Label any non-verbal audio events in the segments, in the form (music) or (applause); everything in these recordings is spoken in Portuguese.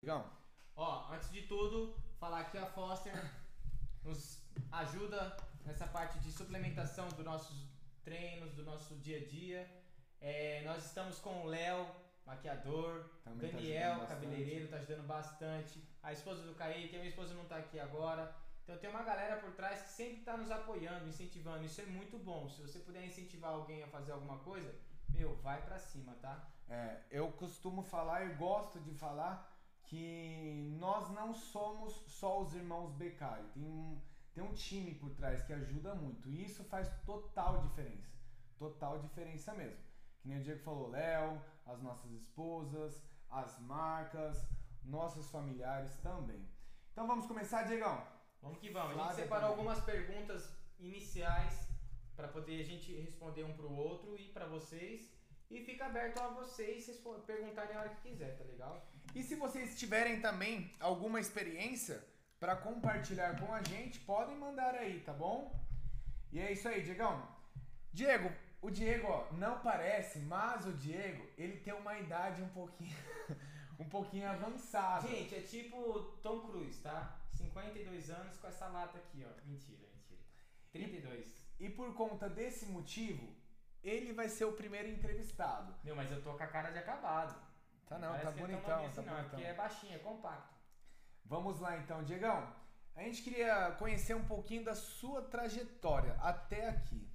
Digão, Ó, antes de tudo, falar que a Foster nos ajuda nessa parte de suplementação dos nossos treinos, do nosso dia a dia. É, nós estamos com o Léo, maquiador, Também tá Daniel, bastante. cabeleireiro, tá ajudando bastante. A esposa do Kaique, a minha esposa não tá aqui agora. Então tem uma galera por trás que sempre tá nos apoiando, incentivando. Isso é muito bom. Se você puder incentivar alguém a fazer alguma coisa, meu, vai pra cima, tá? é, eu costumo falar e gosto de falar que nós não somos só os irmãos Beccari. Tem um, tem um time por trás que ajuda muito. E isso faz total diferença. Total diferença mesmo. Que nem o Diego falou, Léo, as nossas esposas, as marcas, nossos familiares também. Então vamos começar, Diegão? Vamos que vamos. A Flávia gente separou também. algumas perguntas iniciais para poder a gente responder um pro outro e para vocês. E fica aberto a vocês respo- perguntarem a hora que quiser, tá legal? E se vocês tiverem também alguma experiência para compartilhar com a gente, podem mandar aí, tá bom? E é isso aí, Diegão. Diego, o Diego, ó, não parece, mas o Diego, ele tem uma idade um pouquinho (laughs) um pouquinho avançada. Gente, é tipo Tom Cruise, tá? 52 anos com essa lata aqui, ó. Mentira, mentira. 32. E por conta desse motivo, ele vai ser o primeiro entrevistado. Meu, mas eu tô com a cara de acabado. Tá não, Parece tá bonitão, tá assim, não, é bonitão. porque é baixinho, é compacto. Vamos lá então, Diegão. A gente queria conhecer um pouquinho da sua trajetória até aqui.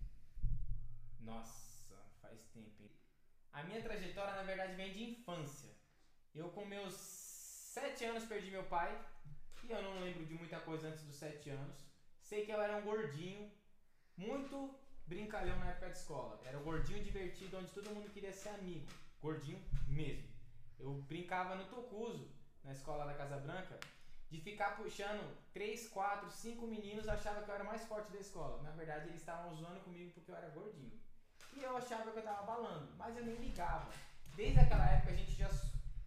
Nossa, faz tempo, hein? A minha trajetória, na verdade, vem de infância. Eu, com meus 7 anos, perdi meu pai. E eu não lembro de muita coisa antes dos 7 anos. Sei que eu era um gordinho, muito brincalhão na época de escola. Era o gordinho divertido, onde todo mundo queria ser amigo. Gordinho mesmo. Eu brincava no Tocuso, na escola da Casa Branca, de ficar puxando 3, 4, 5 meninos, achava que eu era mais forte da escola. Na verdade, eles estavam zoando comigo porque eu era gordinho. E eu achava que eu tava balando, mas eu nem ligava. Desde aquela época a gente já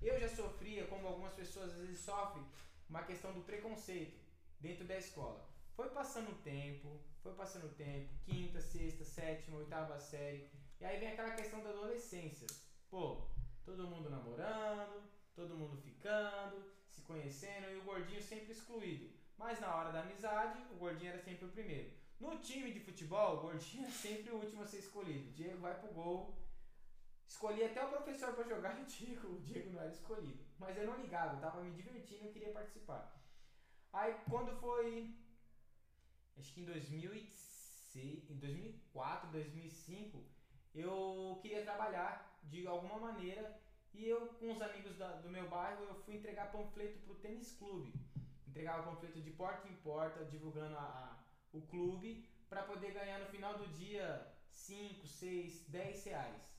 eu já sofria, como algumas pessoas às vezes sofrem, uma questão do preconceito dentro da escola. Foi passando o tempo, foi passando o tempo, quinta, sexta, sétima, oitava série, e aí vem aquela questão da adolescência. Pô, todo mundo namorando, todo mundo ficando, se conhecendo e o gordinho sempre excluído. Mas na hora da amizade, o gordinho era sempre o primeiro. No time de futebol, o gordinho é sempre o último a ser escolhido. O Diego vai pro gol. Escolhi até o professor pra jogar e (laughs) o Diego, o Diego não era escolhido. Mas eu não ligava, eu tava me divertindo e queria participar. Aí quando foi. Acho que em 2006, em 2004, 2005, eu queria trabalhar de alguma maneira e eu, com os amigos da- do meu bairro, eu fui entregar panfleto pro tênis clube. Entregava panfleto de porta em porta, divulgando a, a- o clube, para poder ganhar no final do dia 5, 6, 10 reais.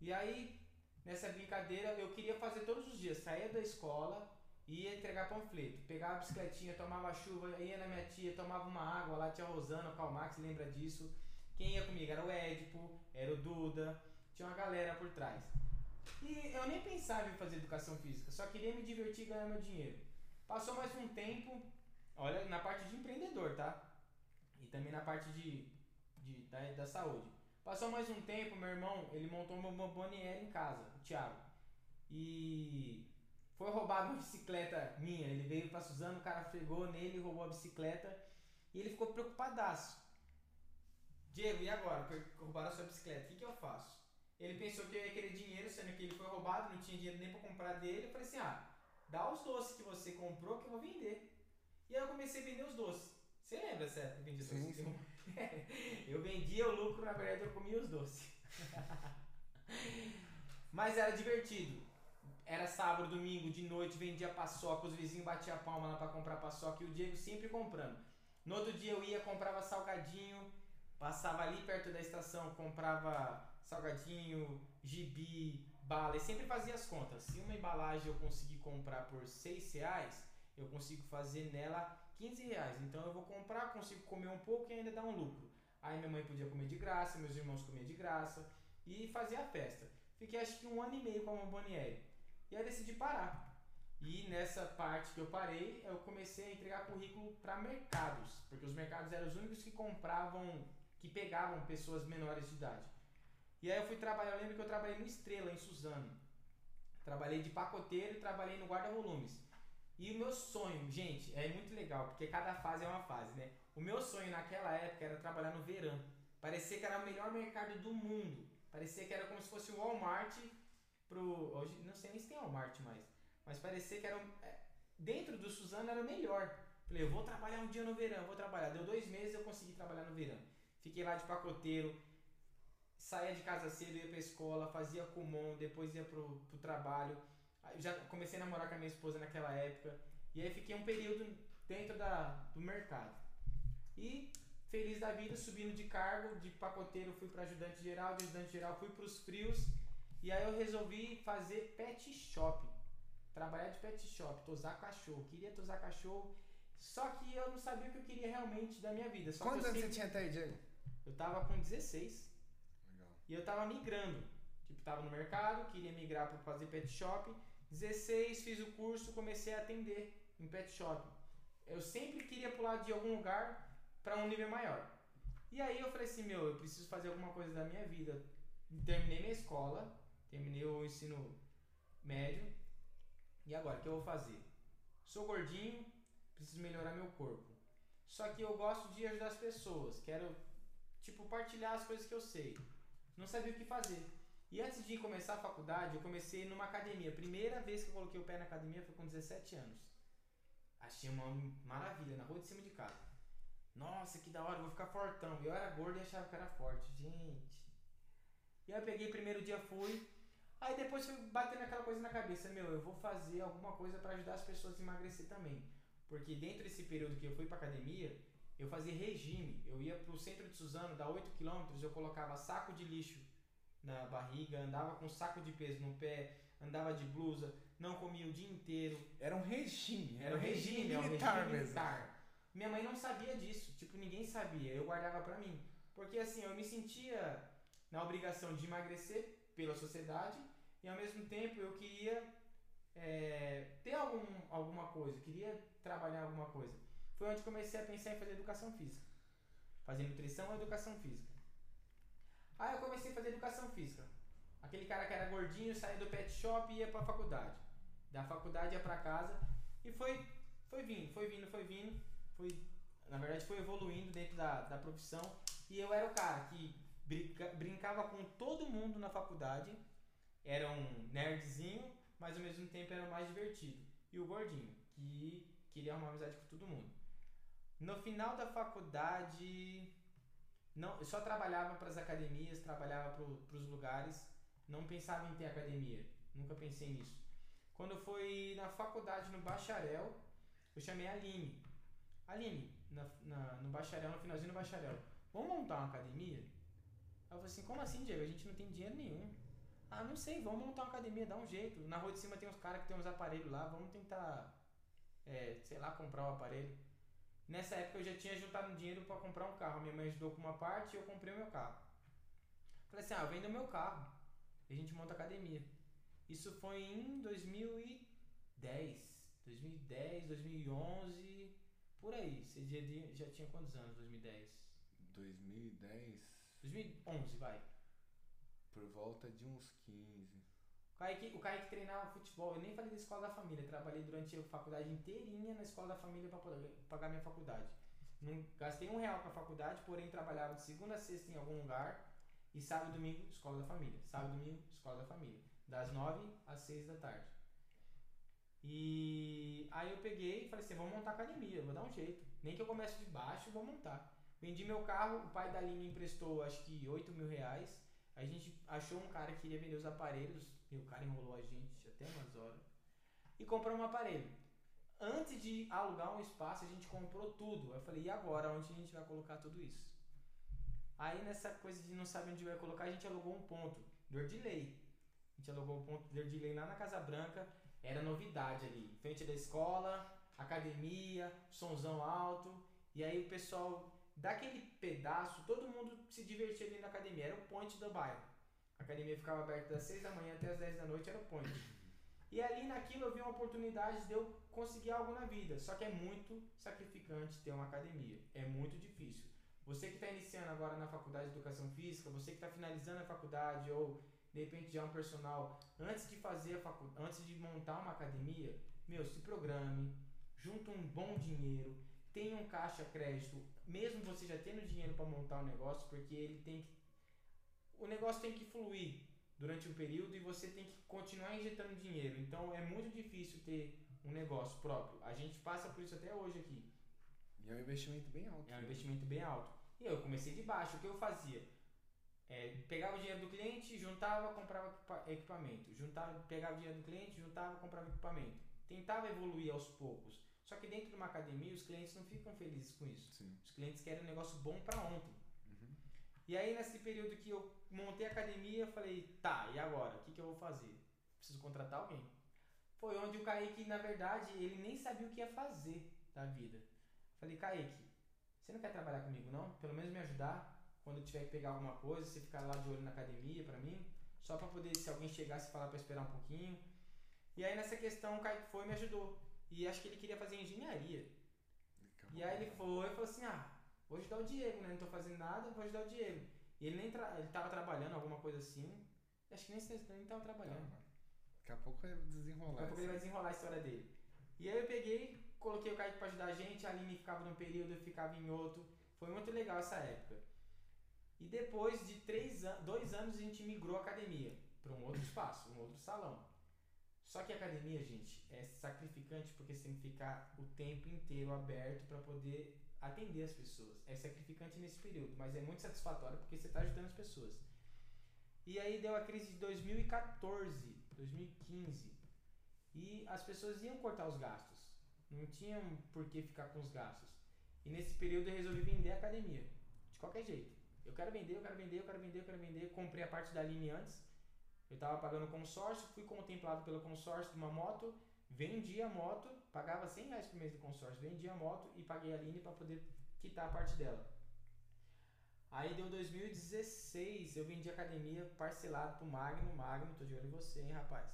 E aí, nessa brincadeira, eu queria fazer todos os dias. Saía da escola, ia entregar panfleto. Pegava a bicicletinha, tomava chuva, ia na minha tia, tomava uma água. Lá tinha a Rosana, o Calmax, lembra disso? Quem ia comigo era o Édipo, era o Duda. Tinha uma galera por trás. E eu nem pensava em fazer educação física, só queria me divertir e ganhar meu dinheiro. Passou mais um tempo, olha, na parte de empreendedor, tá? E também na parte de, de- da, da saúde. Passou mais um tempo, meu irmão, ele montou uma bomboniere em casa, o Thiago. E foi roubado uma bicicleta minha. Ele veio pra Suzano, o cara pegou nele, roubou a bicicleta. E ele ficou preocupadaço. Diego, e agora? Roubaram a sua bicicleta, o que, que eu faço? Ele pensou que eu ia querer dinheiro, sendo que ele foi roubado, não tinha dinheiro nem pra comprar dele. Eu falei assim: ah, dá os doces que você comprou que eu vou vender. E aí eu comecei a vender os doces. Você lembra, certo? Eu vendi Sim, doces? (laughs) Eu vendia o lucro, na verdade eu comia os doces. (laughs) Mas era divertido. Era sábado, domingo, de noite, vendia paçoca, os vizinhos batiam a palma lá pra comprar paçoca e o Diego sempre comprando. No outro dia eu ia, comprava salgadinho, passava ali perto da estação, comprava salgadinho, gibi, bala e sempre fazia as contas. Se uma embalagem eu conseguir comprar por 6 reais, eu consigo fazer nela 15 reais. Então eu vou comprar, consigo comer um pouco e ainda dar um lucro. Aí minha mãe podia comer de graça, meus irmãos comiam de graça e fazia a festa. Fiquei acho que um ano e meio com a Bomboniere. E aí decidi parar. E nessa parte que eu parei, eu comecei a entregar currículo para mercados, porque os mercados eram os únicos que compravam, que pegavam pessoas menores de idade. E aí eu fui trabalhar, eu lembro que eu trabalhei no Estrela, em Suzano. Trabalhei de pacoteiro e trabalhei no guarda-volumes. E o meu sonho, gente, é muito legal, porque cada fase é uma fase, né? O meu sonho naquela época era trabalhar no verão. Parecia que era o melhor mercado do mundo. Parecia que era como se fosse o Walmart pro. Hoje não sei nem se tem Walmart mais. Mas parecia que era. É, dentro do Suzano era melhor. Falei, eu vou trabalhar um dia no verão, vou trabalhar. Deu dois meses eu consegui trabalhar no verão. Fiquei lá de pacoteiro, saía de casa cedo, ia pra escola, fazia comum, depois ia pro, pro trabalho. Já comecei a namorar com a minha esposa naquela época. E aí fiquei um período dentro da, do mercado. E feliz da vida, subindo de cargo, de pacoteiro fui para ajudante geral, de ajudante geral fui para os frios. E aí eu resolvi fazer pet shop. Trabalhar de pet shop, tosar cachorro. Queria tosar cachorro, só que eu não sabia o que eu queria realmente da minha vida. Só Quantos anos sempre... você tinha até aí, Diego? Eu tava com 16. Legal. E eu tava migrando. Tipo, tava no mercado, queria migrar para fazer pet shop. 16, fiz o curso, comecei a atender em pet shop. Eu sempre queria pular de algum lugar para um nível maior. E aí eu falei assim, meu, eu preciso fazer alguma coisa da minha vida. Terminei minha escola, terminei o ensino médio. E agora, o que eu vou fazer? Sou gordinho, preciso melhorar meu corpo. Só que eu gosto de ajudar as pessoas, quero tipo partilhar as coisas que eu sei. Não sabia o que fazer. E antes de começar a faculdade, eu comecei numa academia. Primeira vez que eu coloquei o pé na academia foi com 17 anos. Achei uma maravilha, na rua de cima de casa. Nossa, que da hora, vou ficar fortão. Eu era gordo e achava que era forte. Gente. E aí eu peguei, primeiro dia fui. Aí depois fui batendo aquela coisa na cabeça, meu, eu vou fazer alguma coisa para ajudar as pessoas a emagrecer também. Porque dentro desse período que eu fui pra academia, eu fazia regime. Eu ia pro centro de Suzano, dá 8 km, eu colocava saco de lixo na barriga, andava com saco de peso no pé, andava de blusa, não comia o dia inteiro. Era um regime, era um regime, regime militar, um regime militar. Minha mãe não sabia disso, tipo, ninguém sabia, eu guardava pra mim. Porque assim, eu me sentia na obrigação de emagrecer pela sociedade e ao mesmo tempo eu queria é, ter algum, alguma coisa, queria trabalhar alguma coisa. Foi onde comecei a pensar em fazer educação física. Fazer nutrição ou educação física. Aí eu comecei a fazer educação física. Aquele cara que era gordinho saía do pet shop e ia pra faculdade. Da faculdade ia pra casa. E foi, foi vindo, foi vindo, foi vindo. Foi, na verdade, foi evoluindo dentro da, da profissão. E eu era o cara que brinca, brincava com todo mundo na faculdade. Era um nerdzinho, mas ao mesmo tempo era mais divertido. E o gordinho, que queria arrumar amizade com todo mundo. No final da faculdade, não, só trabalhava para as academias, trabalhava para os lugares, não pensava em ter academia, nunca pensei nisso. Quando fui na faculdade, no bacharel, eu chamei a Aline. Aline, na, na, no bacharel, no finalzinho do bacharel, vamos montar uma academia? Ela falou assim, como assim, Diego? A gente não tem dinheiro nenhum. Ah, não sei, vamos montar uma academia, dá um jeito. Na rua de cima tem uns caras que tem uns aparelhos lá, vamos tentar, é, sei lá, comprar o um aparelho. Nessa época eu já tinha juntado dinheiro para comprar um carro. Minha mãe ajudou com uma parte e eu comprei o meu carro. Falei assim, ah, vendo meu carro. E a gente monta academia. Isso foi em 2010. 2010, 2011, por aí. Você já tinha quantos anos 2010? 2010? 2011, vai. Por volta de uns 15. Kaique, o Kaique treinava futebol. Eu nem falei da escola da família. Trabalhei durante a faculdade inteirinha na escola da família para pagar minha faculdade. Não gastei um real com a faculdade, porém trabalhava de segunda a sexta em algum lugar. E sábado e domingo, escola da família. Sábado e domingo, escola da família. Das nove às seis da tarde. E aí eu peguei e falei assim: vamos montar academia, vou dar um jeito. Nem que eu comece de baixo, vou montar. Vendi meu carro, o pai da Aline emprestou acho que 8 mil reais. A gente achou um cara que queria vender os aparelhos, e o cara enrolou a gente até umas horas. E comprou um aparelho. Antes de alugar um espaço, a gente comprou tudo. Eu falei, e agora? Onde a gente vai colocar tudo isso? Aí nessa coisa de não saber onde vai colocar, a gente alugou um ponto, dor de lei. A gente alugou um ponto dor de lei lá na Casa Branca. Era novidade ali. Frente da escola, academia, somzão alto. E aí o pessoal daquele pedaço, todo mundo se divertia ali na academia. Era o point do bairro. A academia ficava aberta das 6 da manhã até as 10 da noite, era o point. E ali naquilo eu vi uma oportunidade de eu conseguir algo na vida. Só que é muito sacrificante ter uma academia. É muito difícil. Você que está iniciando agora na faculdade de educação física, você que está finalizando a faculdade ou de repente já é um personal, antes de fazer a faculdade, antes de montar uma academia, meu, se programe, junta um bom dinheiro, tenha um caixa crédito, mesmo você já tendo dinheiro para montar o um negócio, porque ele tem que o negócio tem que fluir durante um período e você tem que continuar injetando dinheiro. Então é muito difícil ter um negócio próprio. A gente passa por isso até hoje aqui. E é um investimento bem alto. É um investimento bem alto. E eu comecei de baixo. O que eu fazia? É, pegava o dinheiro do cliente, juntava, comprava equipamento. Juntava, pegava o dinheiro do cliente, juntava, comprava equipamento. Tentava evoluir aos poucos. Só que dentro de uma academia, os clientes não ficam felizes com isso. Sim. Os clientes querem um negócio bom para ontem. Uhum. E aí, nesse período que eu montei a academia, eu falei, tá, e agora? O que, que eu vou fazer? Preciso contratar alguém. Foi onde o Kaique, na verdade, ele nem sabia o que ia fazer da vida. Falei, Kaique, você não quer trabalhar comigo não? Pelo menos me ajudar quando eu tiver que pegar alguma coisa, você ficar lá de olho na academia para mim, só para poder, se alguém chegasse, falar para esperar um pouquinho. E aí nessa questão o Kaique foi e me ajudou. E acho que ele queria fazer engenharia. E aí ele foi e falou assim: ah, vou ajudar o Diego, né? Não tô fazendo nada, vou ajudar o Diego. E ele nem tra ele tava trabalhando, alguma coisa assim. Acho que nem, nem tava trabalhando. Daqui a pouco vai desenrolar. Daqui a pouco ele vai desenrolar a história dele. E aí eu peguei, coloquei o Kaique pra ajudar a gente, a Aline ficava num período, eu ficava em outro. Foi muito legal essa época. E depois de três an dois anos a gente migrou a academia para um outro espaço, um outro salão. Só que academia, gente, é sacrificante porque você tem que ficar o tempo inteiro aberto para poder atender as pessoas. É sacrificante nesse período, mas é muito satisfatório porque você está ajudando as pessoas. E aí deu a crise de 2014, 2015. E as pessoas iam cortar os gastos. Não tinham por que ficar com os gastos. E nesse período eu resolvi vender a academia. De qualquer jeito. Eu quero vender, eu quero vender, eu quero vender, eu quero vender. Comprei a parte da Aline antes. Eu estava pagando consórcio, fui contemplado pelo consórcio de uma moto, vendi a moto, pagava 100 reais por mês de consórcio, vendi a moto e paguei a Aline para poder quitar a parte dela. Aí deu 2016, eu vendi academia parcelado pro Magno. Magno, tô de olho em você, hein, rapaz.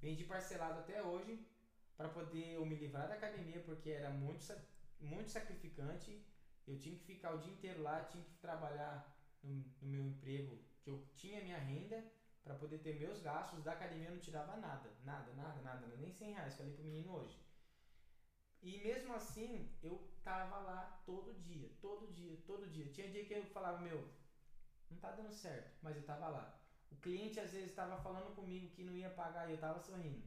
Vendi parcelado até hoje para poder eu me livrar da academia porque era muito, muito sacrificante. Eu tinha que ficar o dia inteiro lá, tinha que trabalhar no, no meu emprego, que eu tinha minha renda para poder ter meus gastos. Da academia eu não tirava nada, nada, nada, nada, nem 100 reais. Falei pro menino hoje. E mesmo assim, eu tava lá todo dia, todo dia, todo dia. Tinha dia que eu falava, meu, não tá dando certo, mas eu tava lá. O cliente às vezes estava falando comigo que não ia pagar e eu tava sorrindo.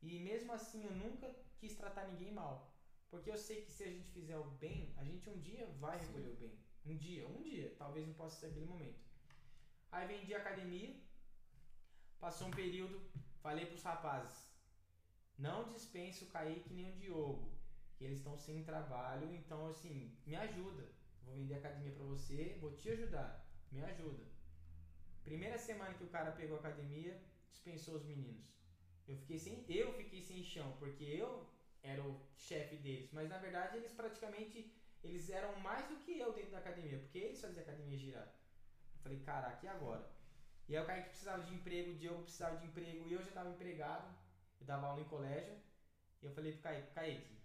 E mesmo assim, eu nunca quis tratar ninguém mal. Porque eu sei que se a gente fizer o bem, a gente um dia vai recolher o bem. Um dia, um dia. Talvez não possa ser aquele momento. Aí vendi a academia. Passou um período, falei pros rapazes: não dispense o Kaique nem o Diogo, que eles estão sem trabalho, então assim, me ajuda. Vou vender a academia para você, vou te ajudar. Me ajuda. Primeira semana que o cara pegou a academia, dispensou os meninos. Eu fiquei sem, eu fiquei sem chão, porque eu era o chefe deles, mas na verdade eles praticamente eles eram mais do que eu dentro da academia, porque eles faziam a academia girar. Eu falei, caraca, e agora? E aí o cara que precisava de emprego, o Diogo precisava de emprego, e eu já estava empregado eu dava aula em colégio, e eu falei pro Kaique, Kaique,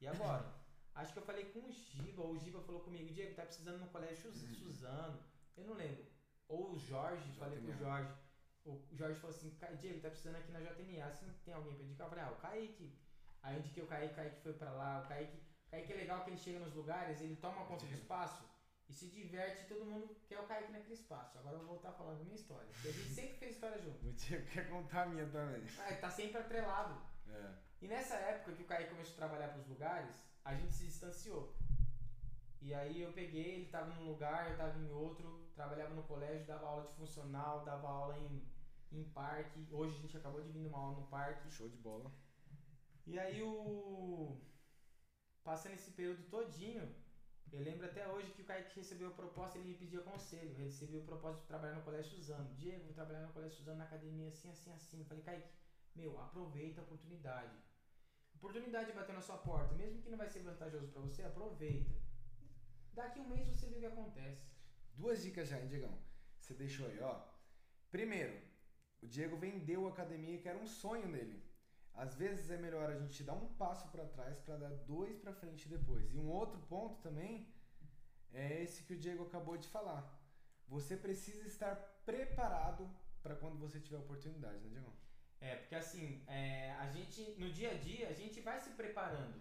e agora? (laughs) Acho que eu falei com o Giba, ou o Giba falou comigo, Diego, tá precisando no colégio uhum. Suzano, eu não lembro. Ou o Jorge, JNA. falei pro Jorge. O Jorge falou assim, Diego, tá precisando aqui na JNA, não tem alguém pra indicar? Eu falei, ah, o Kaique. Aí eu indiquei o Kaique, o Kaique foi pra lá, o Kaique, o Kaique é legal que ele chega nos lugares, ele toma conta do espaço e se diverte, todo mundo quer o Kaique naquele espaço. Agora eu vou voltar falando minha história. Porque a gente sempre fez história junto. O Diego quer contar a minha também. Ah, tá sempre atrelado. É. E nessa época que o Kaique começou a trabalhar pros lugares, a gente se distanciou. E aí eu peguei, ele tava num lugar, eu tava em outro, trabalhava no colégio, dava aula de funcional, dava aula em, em parque. Hoje a gente acabou de vir numa aula no parque. Show de bola. E aí o. Passando esse período todinho, eu lembro até hoje que o Kaique recebeu a proposta ele me pediu conselho. Ele recebeu a proposta de trabalhar no Colégio Suzano. Diego, vou trabalhar no Colégio Suzano na academia assim, assim, assim. Eu falei, Kaique, meu, aproveita a oportunidade. A oportunidade bater na sua porta, mesmo que não vai ser vantajoso para você, aproveita. Daqui um mês você vê o que acontece. Duas dicas já, hein, Diegão? Você deixou aí, ó. Primeiro, o Diego vendeu a academia que era um sonho dele. Às vezes é melhor a gente dar um passo para trás para dar dois para frente depois. E um outro ponto também é esse que o Diego acabou de falar. Você precisa estar preparado para quando você tiver oportunidade, né, Diego? É, porque assim, é, a gente, no dia a dia, a gente vai se preparando.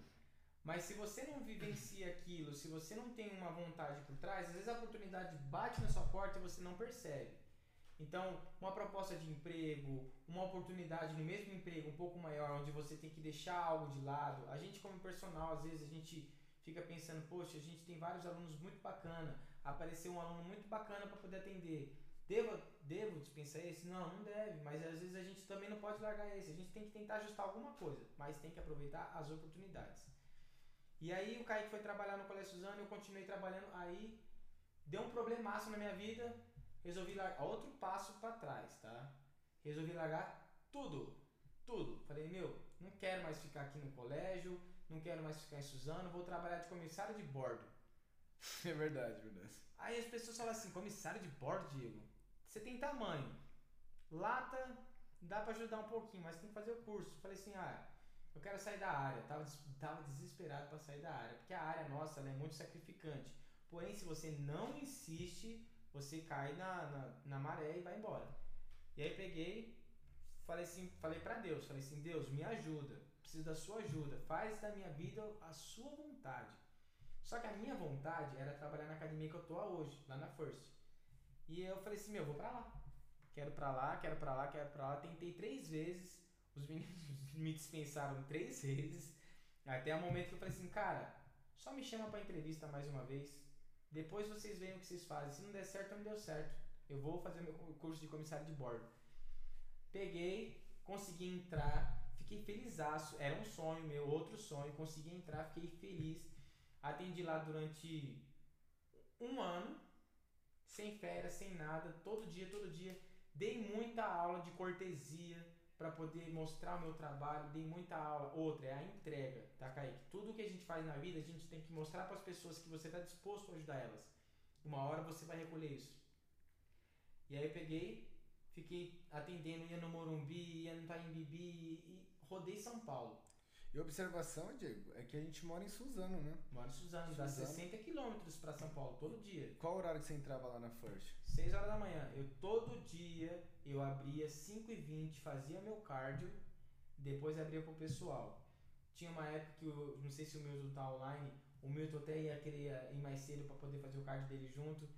Mas se você não vivencia aquilo, se você não tem uma vontade por trás, às vezes a oportunidade bate na sua porta e você não percebe. Então, uma proposta de emprego, uma oportunidade no mesmo emprego um pouco maior, onde você tem que deixar algo de lado. A gente, como personal, às vezes a gente fica pensando, poxa, a gente tem vários alunos muito bacana, apareceu um aluno muito bacana para poder atender. Devo, devo dispensar esse? Não, não deve, mas às vezes a gente também não pode largar esse. A gente tem que tentar ajustar alguma coisa, mas tem que aproveitar as oportunidades. E aí o Kaique foi trabalhar no Colégio Suzano, eu continuei trabalhando, aí deu um problemaço na minha vida, resolvi largar outro passo para trás, tá? Resolvi largar tudo, tudo. Falei, meu, não quero mais ficar aqui no colégio, não quero mais ficar em Suzano, vou trabalhar de comissário de bordo. (laughs) É verdade, verdade. Aí as pessoas falam assim, comissário de bordo, Diego, você tem tamanho. Lata, dá para ajudar um pouquinho, mas tem que fazer o curso. Falei assim, ah, eu quero sair da área. Tava, tava desesperado para sair da área, porque a área nossa é muito sacrificante. Porém, se você não insiste, você cai na, na, na maré e vai embora. E aí peguei, falei assim, falei para Deus, falei assim, Deus, me ajuda, preciso da sua ajuda, faz da minha vida a sua vontade. Só que a minha vontade era trabalhar na academia que eu tô hoje, lá na First. E eu falei assim, meu, vou pra lá. Quero pra lá, quero pra lá, quero pra lá. Tentei três vezes, os meninos (laughs) me dispensaram três (laughs) vezes. Até o momento que eu falei assim, cara, só me chama pra entrevista mais uma vez. Depois vocês veem o que vocês fazem. Se não der certo, não deu certo. Eu vou fazer meu curso de comissário de bordo. Peguei, consegui entrar, fiquei felizaço. Era um sonho meu, outro sonho. Consegui entrar, fiquei feliz. Atendi lá durante um ano, sem férias, sem nada, todo dia, todo dia. Dei muita aula de cortesia para poder mostrar o meu trabalho, dei muita aula. Outra é a entrega, tá, Kaique? Tudo que a gente faz na vida, a gente tem que mostrar para as pessoas que você está disposto a ajudar elas. Uma hora você vai recolher isso. E aí eu peguei, fiquei atendendo, ia no Morumbi, ia no Taimbibi e rodei São Paulo. E observação, Diego, é que a gente mora em Suzano, né? Mora em Suzano, dá 60 quilômetros para São Paulo todo dia. Qual horário que você entrava lá na First? 6 horas da manhã. Eu todo dia eu abria 5 e 20, fazia meu cardio, depois abria pro pessoal. Tinha uma época que eu não sei se o Milton tá online, o Milton até ia querer ir mais cedo para poder fazer o cardio dele junto.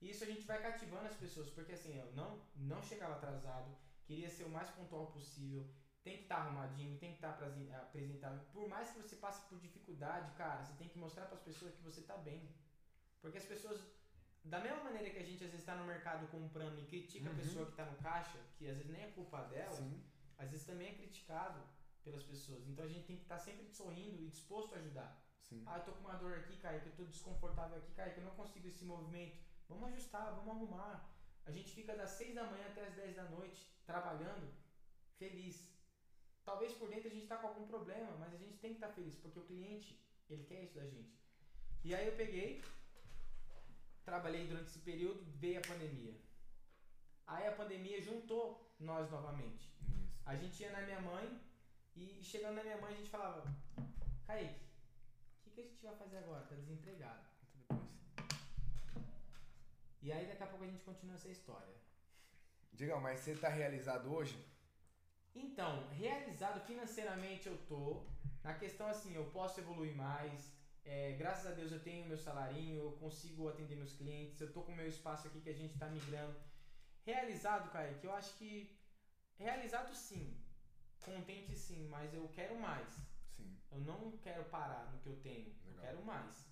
E isso a gente vai cativando as pessoas, porque assim, eu não não chegava atrasado, queria ser o mais pontual possível tem que estar tá arrumadinho, tem que estar tá apresentável. Por mais que você passe por dificuldade, cara, você tem que mostrar para as pessoas que você está bem. Porque as pessoas, da mesma maneira que a gente às vezes está no mercado comprando e critica uhum. a pessoa que está no caixa, que às vezes nem é culpa dela, Sim. às vezes também é criticado pelas pessoas. Então a gente tem que estar tá sempre sorrindo e disposto a ajudar. Sim. Ah, eu tô com uma dor aqui, cara, que eu tô desconfortável aqui, cara, que eu não consigo esse movimento. Vamos ajustar, vamos arrumar. A gente fica das 6 da manhã até as 10 da noite trabalhando feliz Talvez por dentro a gente está com algum problema, mas a gente tem que estar tá feliz, porque o cliente, ele quer isso da gente. E aí eu peguei, trabalhei durante esse período, veio a pandemia. Aí a pandemia juntou nós novamente. Isso. A gente ia na minha mãe e chegando na minha mãe a gente falava, Kaique, o que, que a gente vai fazer agora? Tá desempregado. E aí daqui a pouco a gente continua essa história. Diga, mas você está realizado hoje? Então, realizado financeiramente eu tô. Na questão assim, eu posso evoluir mais. É, graças a Deus eu tenho meu salarinho, eu consigo atender meus clientes, eu tô com o meu espaço aqui que a gente tá migrando. Realizado, Kaique, eu acho que. Realizado sim. Contente sim, mas eu quero mais. Sim. Eu não quero parar no que eu tenho. Legal. Eu quero mais.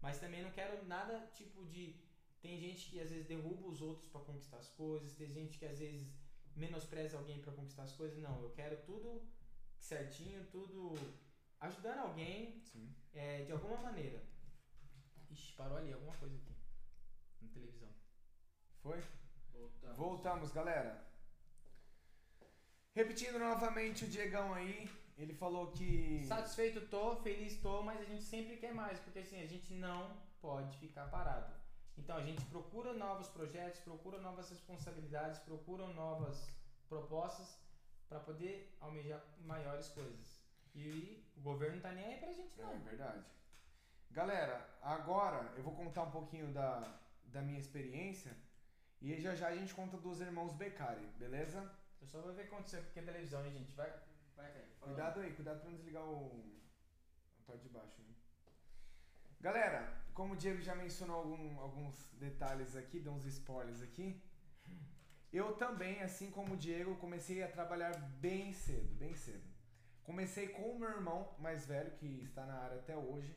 Mas também não quero nada tipo de. Tem gente que às vezes derruba os outros para conquistar as coisas, tem gente que às vezes menospreza alguém para conquistar as coisas. Não, eu quero tudo certinho, tudo ajudando alguém é, de alguma maneira. Ixi, parou ali alguma coisa aqui na televisão. Foi? Voltamos. Voltamos, galera. Repetindo novamente o Diegão aí, ele falou que. Satisfeito tô, feliz tô, mas a gente sempre quer mais, porque assim, a gente não pode ficar parado. Então a gente procura novos projetos, procura novas responsabilidades, procura novas propostas para poder almejar maiores coisas. E o governo não tá nem aí pra gente não. É verdade. Galera, agora eu vou contar um pouquinho da, da minha experiência E já já a gente conta dos irmãos Beccari, beleza? Eu só vou ver o que aconteceu aqui na televisão, hein, gente. Vai, vai cair. Cuidado aí, cuidado pra não desligar o. a parte de baixo, hein? Galera, como o Diego já mencionou algum, alguns detalhes aqui, deu uns spoilers aqui. Eu também, assim como o Diego, comecei a trabalhar bem cedo, bem cedo. Comecei com o meu irmão mais velho, que está na área até hoje,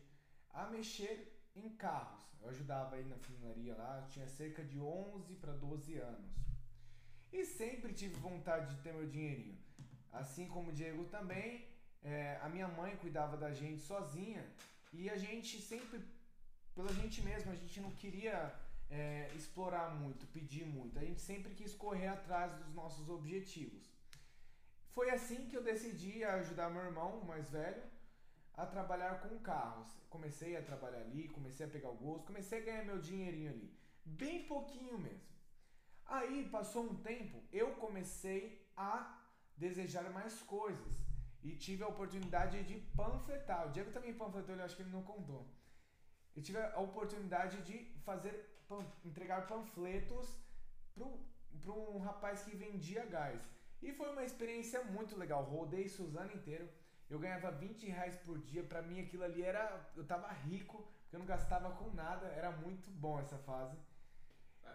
a mexer em carros. Eu ajudava aí na funilaria lá, tinha cerca de 11 para 12 anos. E sempre tive vontade de ter meu dinheirinho. Assim como o Diego também, é, a minha mãe cuidava da gente sozinha e a gente sempre, pela gente mesmo, a gente não queria é, explorar muito, pedir muito. A gente sempre quis correr atrás dos nossos objetivos. Foi assim que eu decidi ajudar meu irmão mais velho a trabalhar com carros. Comecei a trabalhar ali, comecei a pegar o gosto, comecei a ganhar meu dinheirinho ali. Bem pouquinho mesmo. Aí passou um tempo, eu comecei a desejar mais coisas e tive a oportunidade de panfletar. O Diego também panfletou, eu acho que ele não contou. Eu tive a oportunidade de fazer entregar panfletos para um rapaz que vendia gás. E foi uma experiência muito legal. Rodei Suzano inteiro. Eu ganhava 20 reais por dia. Para mim aquilo ali era. Eu tava rico, porque eu não gastava com nada. Era muito bom essa fase.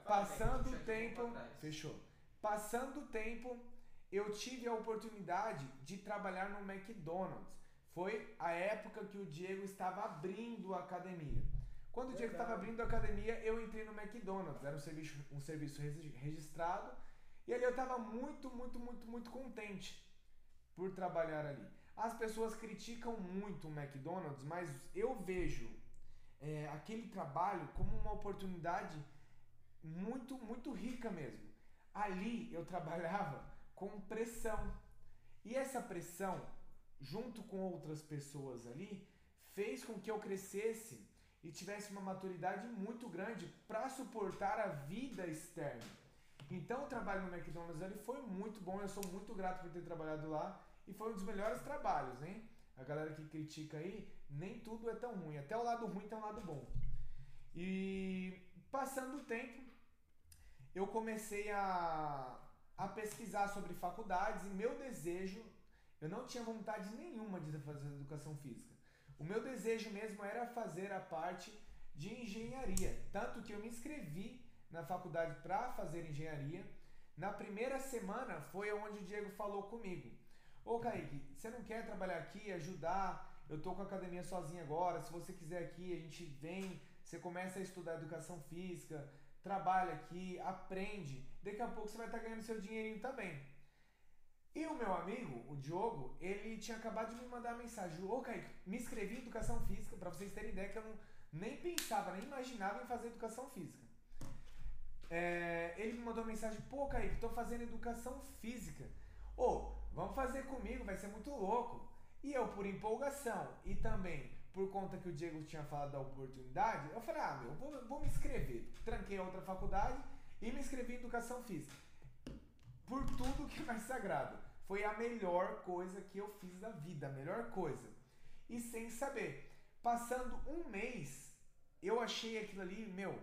Passando o tempo. Fechou. Passando o tempo, eu tive a oportunidade de trabalhar no McDonald's. Foi a época que o Diego estava abrindo a academia. Quando o Diego estava abrindo a academia, eu entrei no McDonald's. Era um serviço, um serviço registrado. E ali eu estava muito, muito, muito, muito contente por trabalhar ali. As pessoas criticam muito o McDonald's, mas eu vejo é, aquele trabalho como uma oportunidade muito, muito rica mesmo. Ali eu trabalhava com pressão. E essa pressão, junto com outras pessoas ali, fez com que eu crescesse e tivesse uma maturidade muito grande para suportar a vida externa. Então o trabalho no McDonald's ali foi muito bom, eu sou muito grato por ter trabalhado lá e foi um dos melhores trabalhos, hein? A galera que critica aí, nem tudo é tão ruim, até o lado ruim tem um lado bom. E passando o tempo, eu comecei a, a pesquisar sobre faculdades e meu desejo, eu não tinha vontade nenhuma de fazer educação física. O meu desejo mesmo era fazer a parte de engenharia, tanto que eu me inscrevi na faculdade para fazer engenharia. Na primeira semana foi onde o Diego falou comigo: Ô Kaique, você não quer trabalhar aqui, ajudar? Eu tô com a academia sozinho agora. Se você quiser aqui, a gente vem, você começa a estudar educação física, trabalha aqui, aprende. Daqui a pouco você vai estar tá ganhando seu dinheirinho também. E o meu amigo, o Diogo, ele tinha acabado de me mandar uma mensagem. Ô, Kaique, me inscrevi em educação física, para vocês terem ideia que eu não, nem pensava, nem imaginava em fazer educação física. É, ele me mandou uma mensagem, pô, Kaique, tô fazendo educação física. Ô, vamos fazer comigo, vai ser muito louco. E eu, por empolgação e também por conta que o Diego tinha falado da oportunidade, eu falei, ah, meu, vou, vou me inscrever. Tranquei outra faculdade e me inscrevi em educação física por tudo que é mais sagrado. Foi a melhor coisa que eu fiz da vida, a melhor coisa. E sem saber. Passando um mês, eu achei aquilo ali, meu,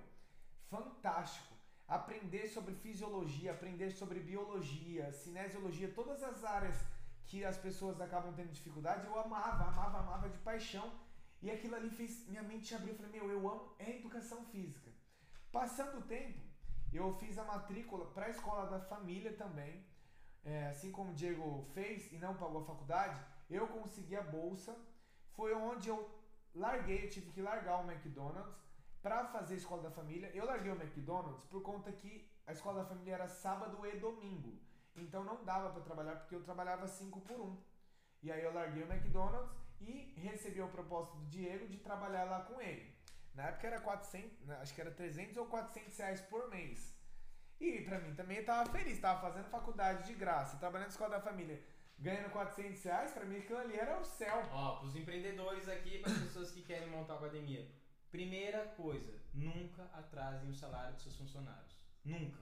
fantástico. Aprender sobre fisiologia, aprender sobre biologia, cinesiologia, todas as áreas que as pessoas acabam tendo dificuldade, eu amava, amava, amava de paixão. E aquilo ali fez minha mente abrir. Eu falei, meu, eu amo é educação física. Passando o tempo, eu fiz a matrícula para a escola da família também. É, assim como o Diego fez e não pagou a faculdade, eu consegui a bolsa. Foi onde eu larguei, eu tive que largar o McDonald's para fazer a escola da família. Eu larguei o McDonald's por conta que a escola da família era sábado e domingo. Então não dava para trabalhar porque eu trabalhava 5 por 1. Um. E aí eu larguei o McDonald's e recebi a proposta do Diego de trabalhar lá com ele. Na época era 400, né, acho que era 300 ou 400 reais por mês. E pra mim também eu tava feliz, tava fazendo faculdade de graça, trabalhando na escola da família, ganhando 400 reais, pra mim aquilo ali era o céu. Ó, pros empreendedores aqui, para pessoas que querem montar academia. Primeira coisa, nunca atrasem o salário dos seus funcionários. Nunca.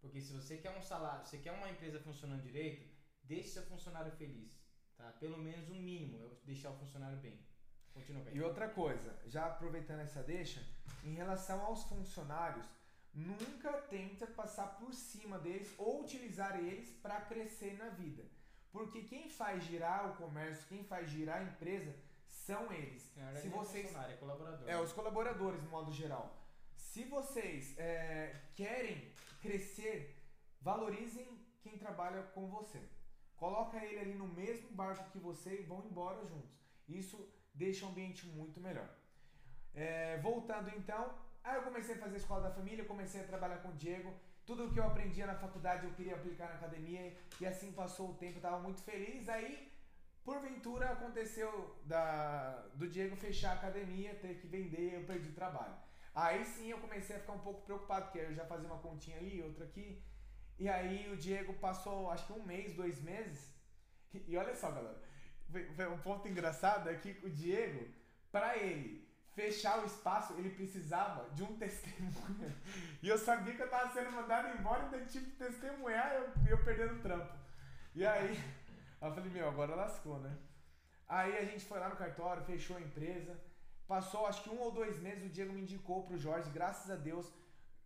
Porque se você quer um salário, você quer uma empresa funcionando direito, deixe seu funcionário feliz. Tá? Pelo menos o mínimo é deixar o funcionário bem. Continua, E outra coisa, já aproveitando essa deixa, em relação aos funcionários, nunca tenta passar por cima deles ou utilizar eles para crescer na vida. Porque quem faz girar o comércio, quem faz girar a empresa, são eles. É, Se vocês é colaborador. é, os colaboradores, no modo geral. Se vocês é, querem crescer, valorizem quem trabalha com você. Coloca ele ali no mesmo barco que você e vão embora juntos. Isso deixa o ambiente muito melhor. É, voltando então, aí eu comecei a fazer a escola da família, comecei a trabalhar com o Diego. Tudo o que eu aprendia na faculdade eu queria aplicar na academia e assim passou o tempo, eu estava muito feliz. Aí, porventura, aconteceu da, do Diego fechar a academia, ter que vender, eu perdi o trabalho. Aí sim eu comecei a ficar um pouco preocupado, porque eu já fazia uma continha ali, outra aqui. E aí o Diego passou acho que um mês, dois meses. E olha só, galera. Um ponto engraçado é que o Diego, para ele fechar o espaço, ele precisava de um testemunha. (laughs) E eu sabia que eu tava sendo mandado embora, então tive que testemunhar eu, eu perdendo o trampo. E aí, eu falei, meu, agora lascou, né? Aí a gente foi lá no cartório, fechou a empresa. Passou acho que um ou dois meses, o Diego me indicou pro Jorge, graças a Deus.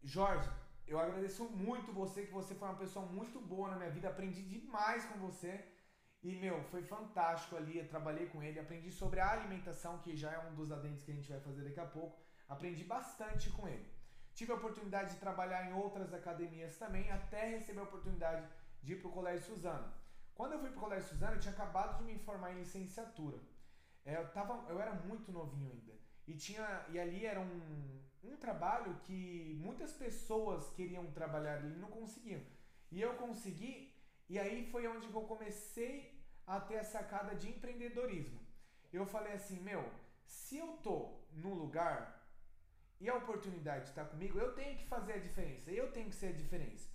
Jorge, eu agradeço muito você, que você foi uma pessoa muito boa na minha vida, aprendi demais com você. E, meu, foi fantástico ali, eu trabalhei com ele, aprendi sobre a alimentação, que já é um dos adentes que a gente vai fazer daqui a pouco. Aprendi bastante com ele. Tive a oportunidade de trabalhar em outras academias também, até receber a oportunidade de ir pro Colégio Suzano. Quando eu fui pro Colégio Suzano, eu tinha acabado de me formar em licenciatura. É, eu, tava, eu era muito novinho ainda. E, tinha, e ali era um, um trabalho que muitas pessoas queriam trabalhar ali e não conseguiam. E eu consegui, e aí foi onde eu comecei a ter a sacada de empreendedorismo. Eu falei assim, meu, se eu tô no lugar e a oportunidade está comigo, eu tenho que fazer a diferença, eu tenho que ser a diferença.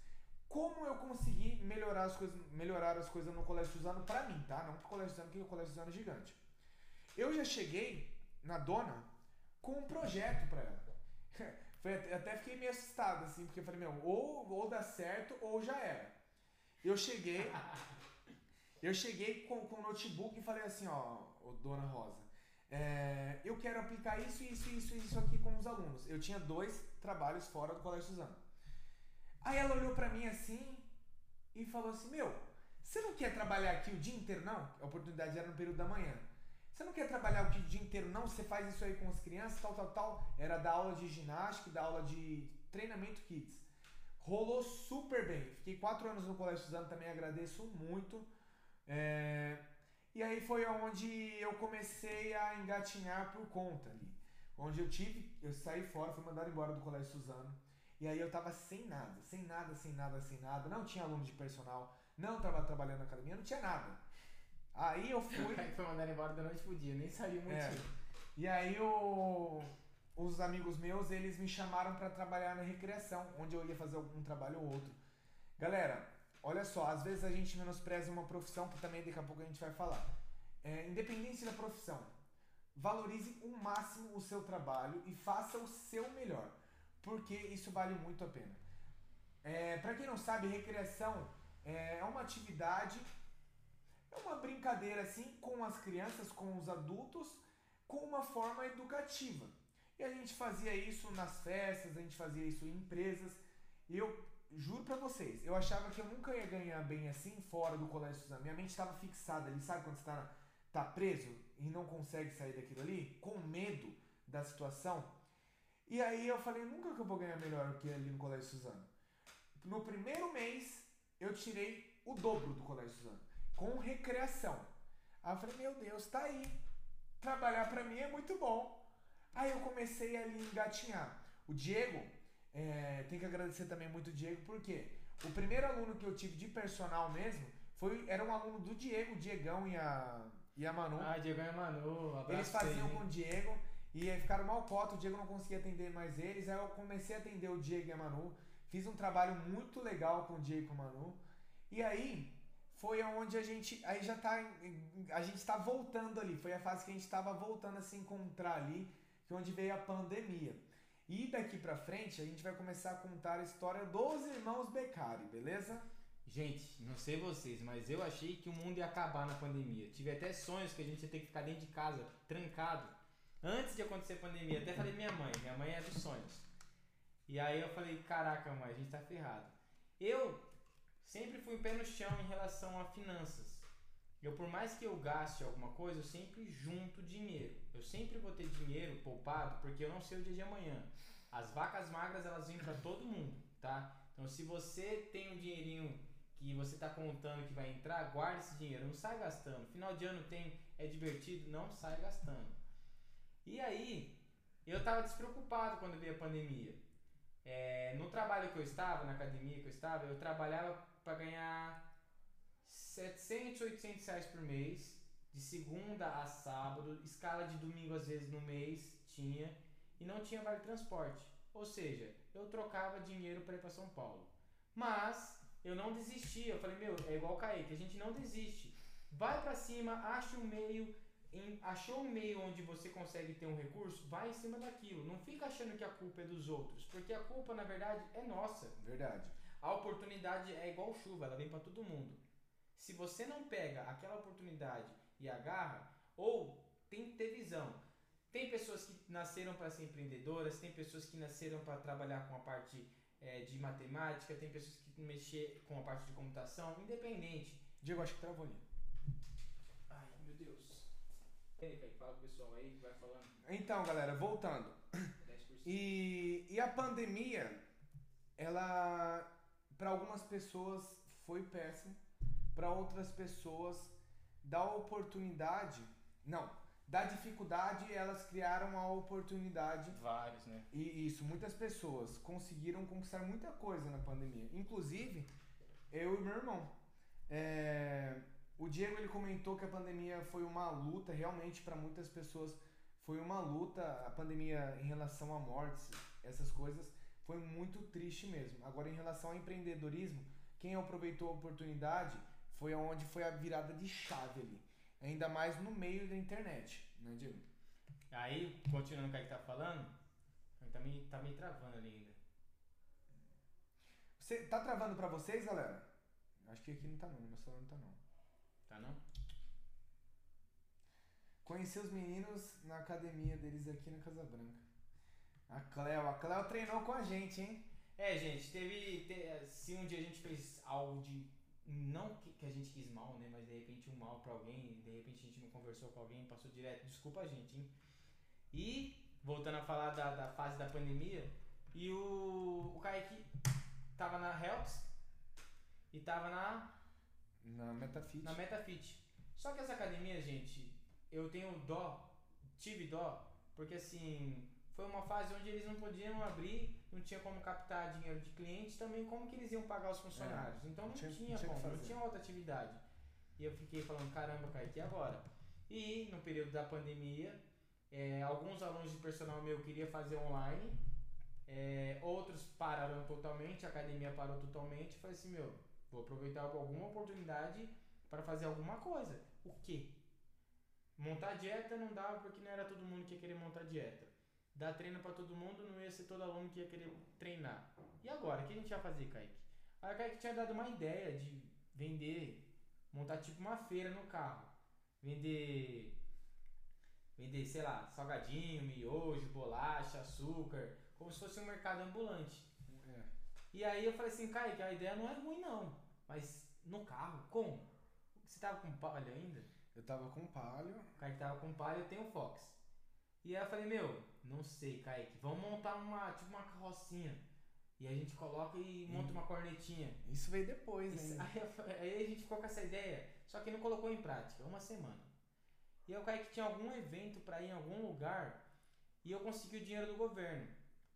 Como eu consegui melhorar as coisas, melhorar as coisas no Colégio Suzano para mim, tá? Não pro Colégio Suzano, porque o Colégio Suzano é gigante. Eu já cheguei na dona com um projeto para ela. (laughs) Até fiquei meio assustado, assim, porque eu falei, meu, ou, ou dá certo ou já era. Eu cheguei, eu cheguei com, com o notebook e falei assim, ó, dona Rosa, é, eu quero aplicar isso, isso, isso, isso aqui com os alunos. Eu tinha dois trabalhos fora do Colégio Suzano. Aí ela olhou para mim assim e falou assim, meu, você não quer trabalhar aqui o dia inteiro, não? A oportunidade era no período da manhã. Você não quer trabalhar o dia inteiro, não? Você faz isso aí com as crianças, tal, tal, tal. Era da aula de ginástica, da aula de treinamento kids. Rolou super bem. Fiquei quatro anos no Colégio Suzano, também agradeço muito. É... E aí foi onde eu comecei a engatinhar por conta ali. Onde eu tive, eu saí fora, fui mandado embora do Colégio Suzano. E aí eu tava sem nada, sem nada, sem nada, sem nada. Não tinha aluno de personal, não tava trabalhando na academia, não tinha nada. Aí eu fui. (laughs) Aí foi mandado embora da noite pro dia, nem sabia muito. É. E aí os amigos meus, eles me chamaram para trabalhar na recreação, onde eu ia fazer algum trabalho ou outro. Galera, olha só, às vezes a gente menospreza uma profissão, que também daqui a pouco a gente vai falar. É, independente da profissão, valorize o máximo o seu trabalho e faça o seu melhor, porque isso vale muito a pena. É, para quem não sabe, recreação é uma atividade é uma brincadeira assim com as crianças, com os adultos, com uma forma educativa. E a gente fazia isso nas festas, a gente fazia isso em empresas. Eu juro pra vocês, eu achava que eu nunca ia ganhar bem assim fora do colégio Suzano. Minha mente estava fixada ali, sabe quando você tá, tá preso e não consegue sair daquilo ali? Com medo da situação. E aí eu falei, nunca que eu vou ganhar melhor que ali no colégio Suzano. No primeiro mês, eu tirei o dobro do colégio Suzano com recreação. Aí eu falei, meu Deus, tá aí. Trabalhar para mim é muito bom. Aí eu comecei ali a engatinhar. O Diego, é, tem que agradecer também muito o Diego, porque o primeiro aluno que eu tive de personal mesmo foi, era um aluno do Diego, o Diegão e a, e a Manu. Ah, Diego e a Manu, Eles faziam com o Diego e aí ficaram mal cota, o Diego não conseguia atender mais eles. Aí eu comecei a atender o Diego e a Manu. Fiz um trabalho muito legal com o Diego e com a Manu. E aí, foi aonde a gente aí já tá a gente está voltando ali foi a fase que a gente estava voltando a se encontrar ali que é onde veio a pandemia e daqui para frente a gente vai começar a contar a história dos irmãos Beccari beleza gente não sei vocês mas eu achei que o mundo ia acabar na pandemia tive até sonhos que a gente ia ter que ficar dentro de casa trancado antes de acontecer a pandemia até falei minha mãe minha mãe é dos sonhos E aí eu falei, caraca, mãe, a gente tá ferrado. Eu sempre fui pé no chão em relação a finanças. Eu, por mais que eu gaste alguma coisa, eu sempre junto dinheiro. Eu sempre vou ter dinheiro poupado porque eu não sei o dia de amanhã. As vacas magras, elas vêm para todo mundo, tá? Então, se você tem um dinheirinho que você está contando que vai entrar, guarde esse dinheiro, não sai gastando. Final de ano tem é divertido, não sai gastando. E aí, eu estava despreocupado quando veio a pandemia. É, no trabalho que eu estava, na academia que eu estava, eu trabalhava para ganhar 700, 800 reais por mês, de segunda a sábado, escala de domingo às vezes no mês tinha, e não tinha vale transporte. Ou seja, eu trocava dinheiro para ir para São Paulo. Mas eu não desisti, eu falei, meu, é igual o Kaique, a gente não desiste. Vai para cima, acha um meio, em, achou um meio onde você consegue ter um recurso, vai em cima daquilo. Não fica achando que a culpa é dos outros, porque a culpa na verdade é nossa. Verdade. A oportunidade é igual chuva, ela vem para todo mundo. Se você não pega aquela oportunidade e agarra, ou tem que ter visão. Tem pessoas que nasceram para ser empreendedoras, tem pessoas que nasceram para trabalhar com a parte é, de matemática, tem pessoas que mexer com a parte de computação, independente. Diego, acho que travou ali. Ai, meu Deus. Ei, fala com o pessoal aí, vai falando. Então, galera, voltando. 10%. E, e a pandemia, ela, para algumas pessoas, foi péssima para outras pessoas da oportunidade, não, da dificuldade elas criaram a oportunidade. Vários, né? E isso, muitas pessoas conseguiram conquistar muita coisa na pandemia, inclusive eu e meu irmão. É, o Diego ele comentou que a pandemia foi uma luta, realmente para muitas pessoas foi uma luta. A pandemia em relação a mortes, essas coisas, foi muito triste mesmo. Agora em relação ao empreendedorismo, quem aproveitou a oportunidade foi onde foi a virada de chave ali. Ainda mais no meio da internet, né, Diego? Aí, continuando o que tá falando, tá me, tá me travando ali ainda. Você, tá travando pra vocês, galera? Acho que aqui não tá não, meu celular não tá não. Tá não? Conheci os meninos na academia deles aqui na Casa Branca. A Cleo, a Cleo treinou com a gente, hein? É, gente, teve. Te, se um dia a gente fez algo de não que, que, a gente quis mal, né? Mas de repente um mal para alguém, de repente a gente não conversou com alguém, passou direto, desculpa a gente, hein? E, voltando a falar da, da fase da pandemia, e o, o Kaique tava na Helps e tava na. Na Metafit. Na Metafit. Só que essa academia, gente, eu tenho dó, tive dó, porque assim, foi uma fase onde eles não podiam abrir não tinha como captar dinheiro de clientes, também como que eles iam pagar os funcionários. É, então não tinha, tinha, tinha como, não tinha outra atividade. E eu fiquei falando, caramba, Kaique, e agora? E no período da pandemia, é, alguns alunos de personal meu queriam fazer online, é, outros pararam totalmente, a academia parou totalmente. Eu falei assim, meu, vou aproveitar alguma oportunidade para fazer alguma coisa. O quê? Montar dieta não dava porque não era todo mundo que ia querer montar dieta dar treino para todo mundo, não ia ser todo aluno que ia querer treinar. E agora, o que a gente ia fazer, Kaique? Aí o Kaique tinha dado uma ideia de vender, montar tipo uma feira no carro. Vender, vender, sei lá, salgadinho, miojo, bolacha, açúcar, como se fosse um mercado ambulante. É. E aí eu falei assim, Kaique, a ideia não é ruim não, mas no carro, como? Você tava com palio ainda? Eu tava com palio. O Kaique tava com palio, eu tenho Fox. E aí eu falei, meu, não sei, Kaique, vamos montar uma, tipo uma carrocinha. E a gente coloca e monta uma cornetinha. Isso veio depois, né? Aí, aí, a gente ficou com essa ideia, só que não colocou em prática, uma semana. E aí o Kaique tinha algum evento para ir em algum lugar e eu consegui o dinheiro do governo.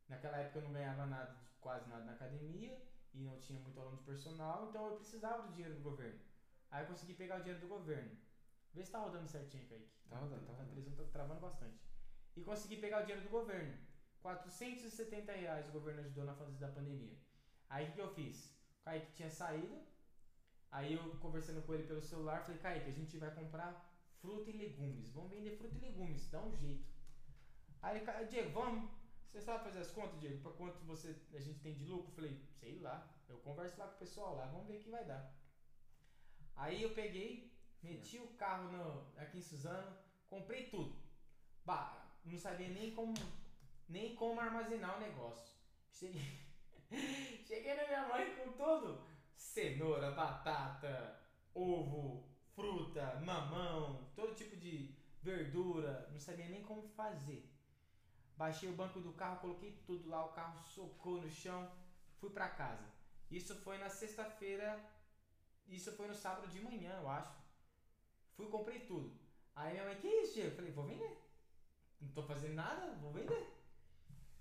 Naquela época eu não ganhava nada, quase nada na academia e não tinha muito aluno de personal, então eu precisava do dinheiro do governo. Aí eu consegui pegar o dinheiro do governo. Vê se tá rodando certinho, Kaique. Tá rodando, tá, tá, tá, tá travando bastante e consegui pegar o dinheiro do governo. 470 reais o governo ajudou na fase da pandemia. Aí o que eu fiz? O Kaique tinha saído, aí eu conversando com ele pelo celular, falei, Kaique, a gente vai comprar fruta e legumes. Vamos vender fruta e legumes, dá um jeito. Aí, Diego, vamos. Você sabe fazer as contas, Diego? Para quanto você, a gente tem de lucro? Falei, sei lá. Eu converso lá com o pessoal lá, vamos ver o que vai dar. Aí eu peguei, meti o carro no, aqui em Suzano, comprei tudo. Bah, não sabia nem como, nem como armazenar o negócio. Cheguei, (laughs) cheguei na minha mãe com tudo: cenoura, batata, ovo, fruta, mamão, todo tipo de verdura. Não sabia nem como fazer. Baixei o banco do carro, coloquei tudo lá, o carro socou no chão, fui pra casa. Isso foi na sexta-feira, isso foi no sábado de manhã, eu acho. Fui comprei tudo. Aí minha mãe, que isso, Diego? Eu falei, vou vender. Não tô fazendo nada, vou vender.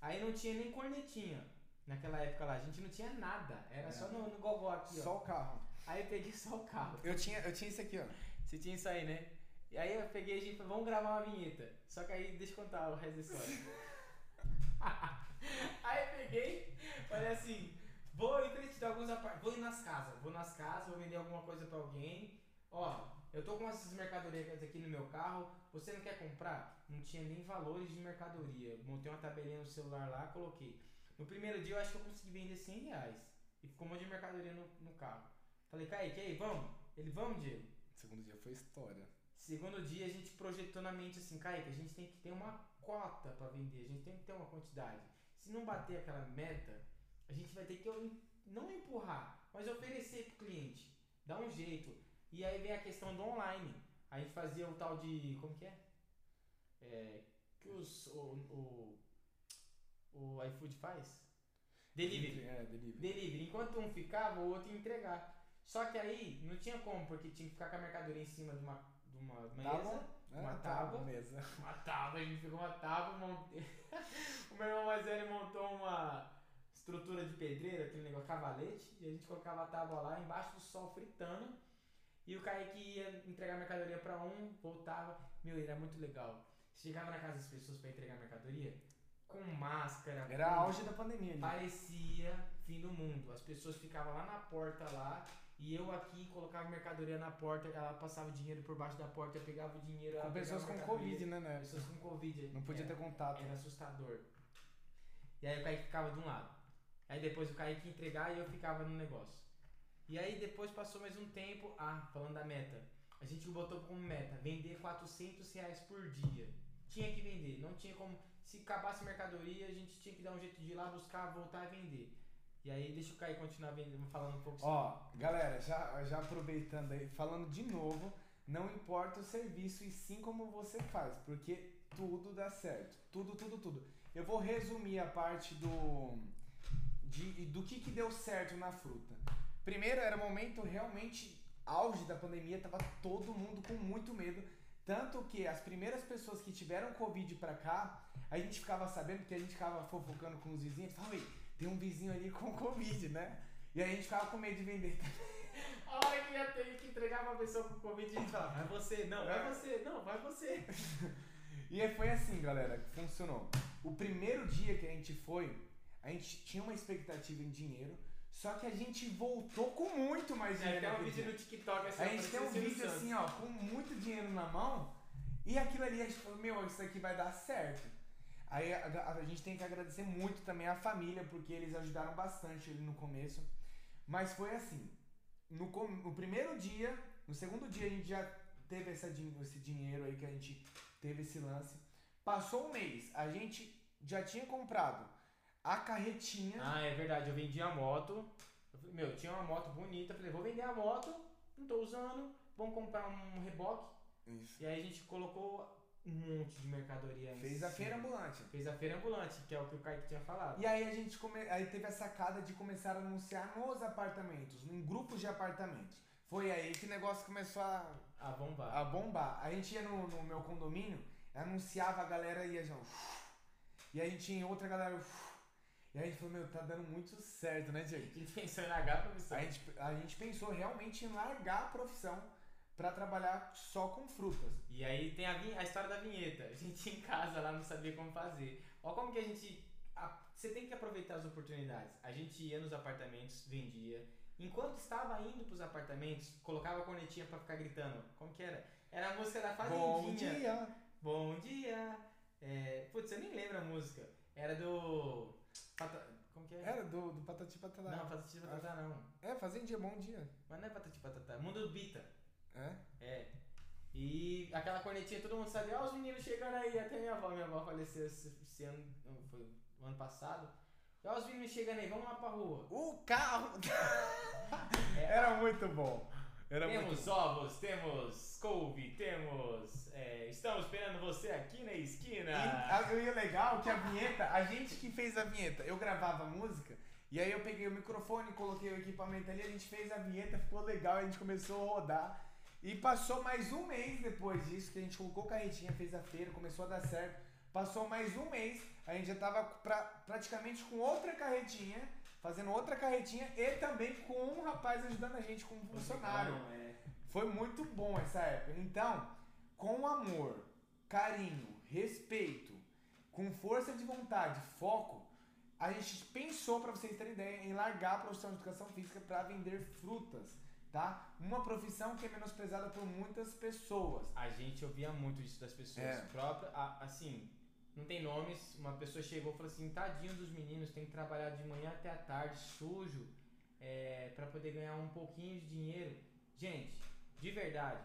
Aí não tinha nem cornetinha. Naquela época lá, a gente não tinha nada. Era É. só no, no gogó aqui, ó. Só o carro. Aí eu peguei só o carro. Eu tinha, eu tinha isso aqui, ó. Você tinha isso aí, né? E aí eu peguei e a gente falou, vamos gravar uma vinheta. Só que aí, deixa eu contar o resto da história. (laughs) aí eu peguei, falei assim, vou em frente de alguns apartamentos, vou ir nas casas, vou nas casas, vou vender alguma coisa pra alguém. Ó, eu tô com essas mercadorias aqui no meu carro, você não quer comprar? Não tinha nem valores de mercadoria. Montei uma tabelinha no celular lá, coloquei. No primeiro dia eu acho que eu consegui vender 100 reais. E ficou um monte de mercadoria no, no carro. Falei, Kaique, aí, vamos? Ele, vamos, Diego? Segundo dia foi história. Segundo dia a gente projetou na mente assim, Kaique, a gente tem que ter uma cota pra vender, a gente tem que ter uma quantidade. Se não bater aquela meta, a gente vai ter que não empurrar, mas oferecer pro cliente. Dá um jeito. E aí vem a questão do online. A gente fazia o tal de. Como que é? É, que os, o, o, o iFood faz? Delivery. É, delivery. Delivery. Enquanto um ficava, o outro ia entregar. Só que aí não tinha como, porque tinha que ficar com a mercadoria em cima de uma, de uma mesa. Tábua? Uma É, tábua. Mesa. (laughs) Uma tábua, a gente pegou uma tábua, montei... (laughs) o meu irmão mais velho montou uma estrutura de pedreiro, aquele negócio, cavalete, e a gente colocava a tábua lá embaixo do sol fritando. E o Kaique ia entregar mercadoria pra um, voltava. Meu, era muito legal. Chegava na casa das pessoas pra entregar mercadoria, com máscara. Era com- auge da pandemia ali. Parecia fim do mundo. As pessoas ficavam lá na porta lá e eu aqui colocava mercadoria na porta, ela passava o dinheiro por baixo da porta, eu pegava o dinheiro, Com pessoas com. Covid, né, né? Pessoas com Covid. Não podia era, ter contato. Era assustador. E aí o Kaique ficava de um lado. Aí depois o Kaique ia entregar e eu ficava no negócio. E aí depois passou mais um tempo, ah, falando da meta. A gente botou como meta vender 400 reais por dia. Tinha que vender, não tinha como. Se acabasse a mercadoria, a gente tinha que dar um jeito de ir lá buscar, voltar e vender. E aí deixa o Kaique continuar vendendo, falando um pouco sobre. Ó, galera, já, já aproveitando aí, falando de novo, não importa o serviço e sim como você faz, porque tudo dá certo. Tudo, tudo, tudo. Eu vou resumir a parte do de, do que, que deu certo na fruta. Primeiro, era o momento realmente auge da pandemia, tava todo mundo com muito medo. Tanto que as primeiras pessoas que tiveram Covid pra cá, a gente ficava sabendo, que a gente ficava fofocando com os vizinhos, falava, "Ei, tem um vizinho ali com Covid, né? E aí a gente ficava com medo de vender. A hora (laughs) que ia ter que entregar uma pessoa com Covid, a gente falava, vai você, não, vai É. você, não, vai você. (laughs) E aí foi assim, galera, que funcionou. O primeiro dia que a gente foi, a gente tinha uma expectativa em dinheiro, só que a gente voltou com muito mais É, dinheiro. tem um vídeo no TikTok assim, A gente tem um vídeo assim, ó, com muito dinheiro na mão, e aquilo ali a gente falou, meu, isso aqui vai dar certo. Aí a, a- a gente tem que agradecer muito também a família, porque eles ajudaram bastante ali no começo. Mas foi assim, no, no primeiro dia, no segundo dia a gente já teve essa, esse dinheiro aí que a gente teve esse lance. Passou um mês, a gente já tinha comprado a carretinha. Ah, é verdade, eu vendi a moto. Eu falei, meu, eu tinha uma moto bonita, falei, vou vender a moto, não tô usando, vamos comprar um reboque. Isso. E aí a gente colocou um monte de mercadoria. Fez a feira ambulante. Fez a feira ambulante, que é o que o Kaique tinha falado. E aí a gente come... aí teve a sacada de começar a anunciar nos apartamentos, em grupos de apartamentos. Foi aí que o negócio começou a, A bombar. a bombar. A gente ia no, no meu condomínio, anunciava, a galera ia já. E aí a gente tinha outra galera. E aí a gente falou, meu, tá dando muito certo, né, Diego? A gente pensou em largar a profissão. A gente, a gente pensou realmente em largar a profissão pra trabalhar só com frutas. E aí tem a, a história da vinheta. A gente em casa lá não sabia como fazer. Ó como que a gente. a- Você tem que aproveitar as oportunidades. A gente ia nos apartamentos, vendia. Enquanto estava indo pros apartamentos, colocava a cornetinha pra ficar gritando. Como que era? Era a música da Fazendinha. Bom dia! Bom dia! É, putz, eu nem lembro a música. Era do. Pata- Como que é? Era do, do Patati Patatá. Não, Patati Patatá não. É, fazendinha, bom dia. Mas não é Patati Patatá. Mundo Bita. É? É. E aquela cornetinha, todo mundo sabia, ó os meninos chegando aí, até minha avó, minha avó faleceu esse, ano, foi o ano passado. Olha os meninos chegando aí, vamos lá pra rua. O carro. (laughs) Era muito bom. Era temos muito ovos, temos couve, temos. é, estamos esperando você aqui na esquina. E, e o legal é que a vinheta, a gente que fez a vinheta, eu gravava a música, e aí eu peguei o microfone, coloquei o equipamento ali, a gente fez a vinheta, ficou legal, a gente começou a rodar. E passou mais um mês depois disso, que a gente colocou carretinha, fez a feira, começou a dar certo. Passou mais um mês, a gente já tava pra- praticamente com outra carretinha, fazendo outra carretinha e também com um rapaz ajudando a gente como funcionário. É. Foi muito bom essa época. Então, com amor, carinho, respeito, com força de vontade, foco, a gente pensou, para vocês terem ideia, em largar a profissão de educação física para vender frutas, tá? Uma profissão que é menosprezada por muitas pessoas. A gente ouvia muito isso das pessoas. É. Própria, a- assim, não tem nomes. Uma pessoa chegou e falou assim: tadinho dos meninos, tem que trabalhar de manhã até a tarde, sujo, é, para poder ganhar um pouquinho de dinheiro. Gente, de verdade,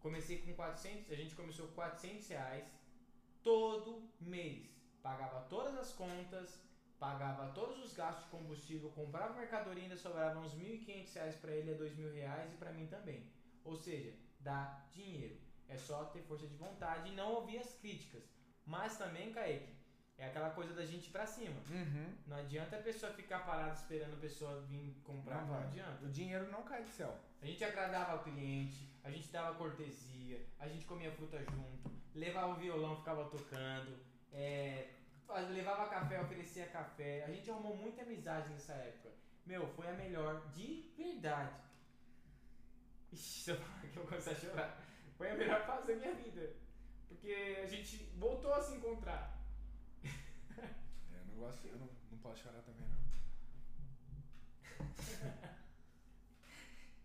comecei com 400, a gente começou com 400 reais todo mês. Pagava todas as contas, pagava todos os gastos de combustível, comprava mercadoria ainda sobrava uns 1.500 reais para ele, é 2.000 reais e para mim também. Ou seja, dá dinheiro. É só ter força de vontade e não ouvir as críticas. Mas também, Kaique, é aquela coisa da gente ir pra cima. Uhum. Não adianta a pessoa ficar parada esperando a pessoa vir comprar, Não não, adianta. O dinheiro não cai do céu. A gente agradava o cliente, a gente dava cortesia, a gente comia fruta junto, levava o violão, ficava tocando, é, levava café, oferecia café. A gente arrumou muita amizade nessa época. Meu, foi a melhor de verdade. Ixi, (laughs) se eu falar que eu vou começar a chorar. Foi a melhor fase da minha vida. Porque a gente voltou a se encontrar. É, eu não gosto, eu não, não posso chorar também não.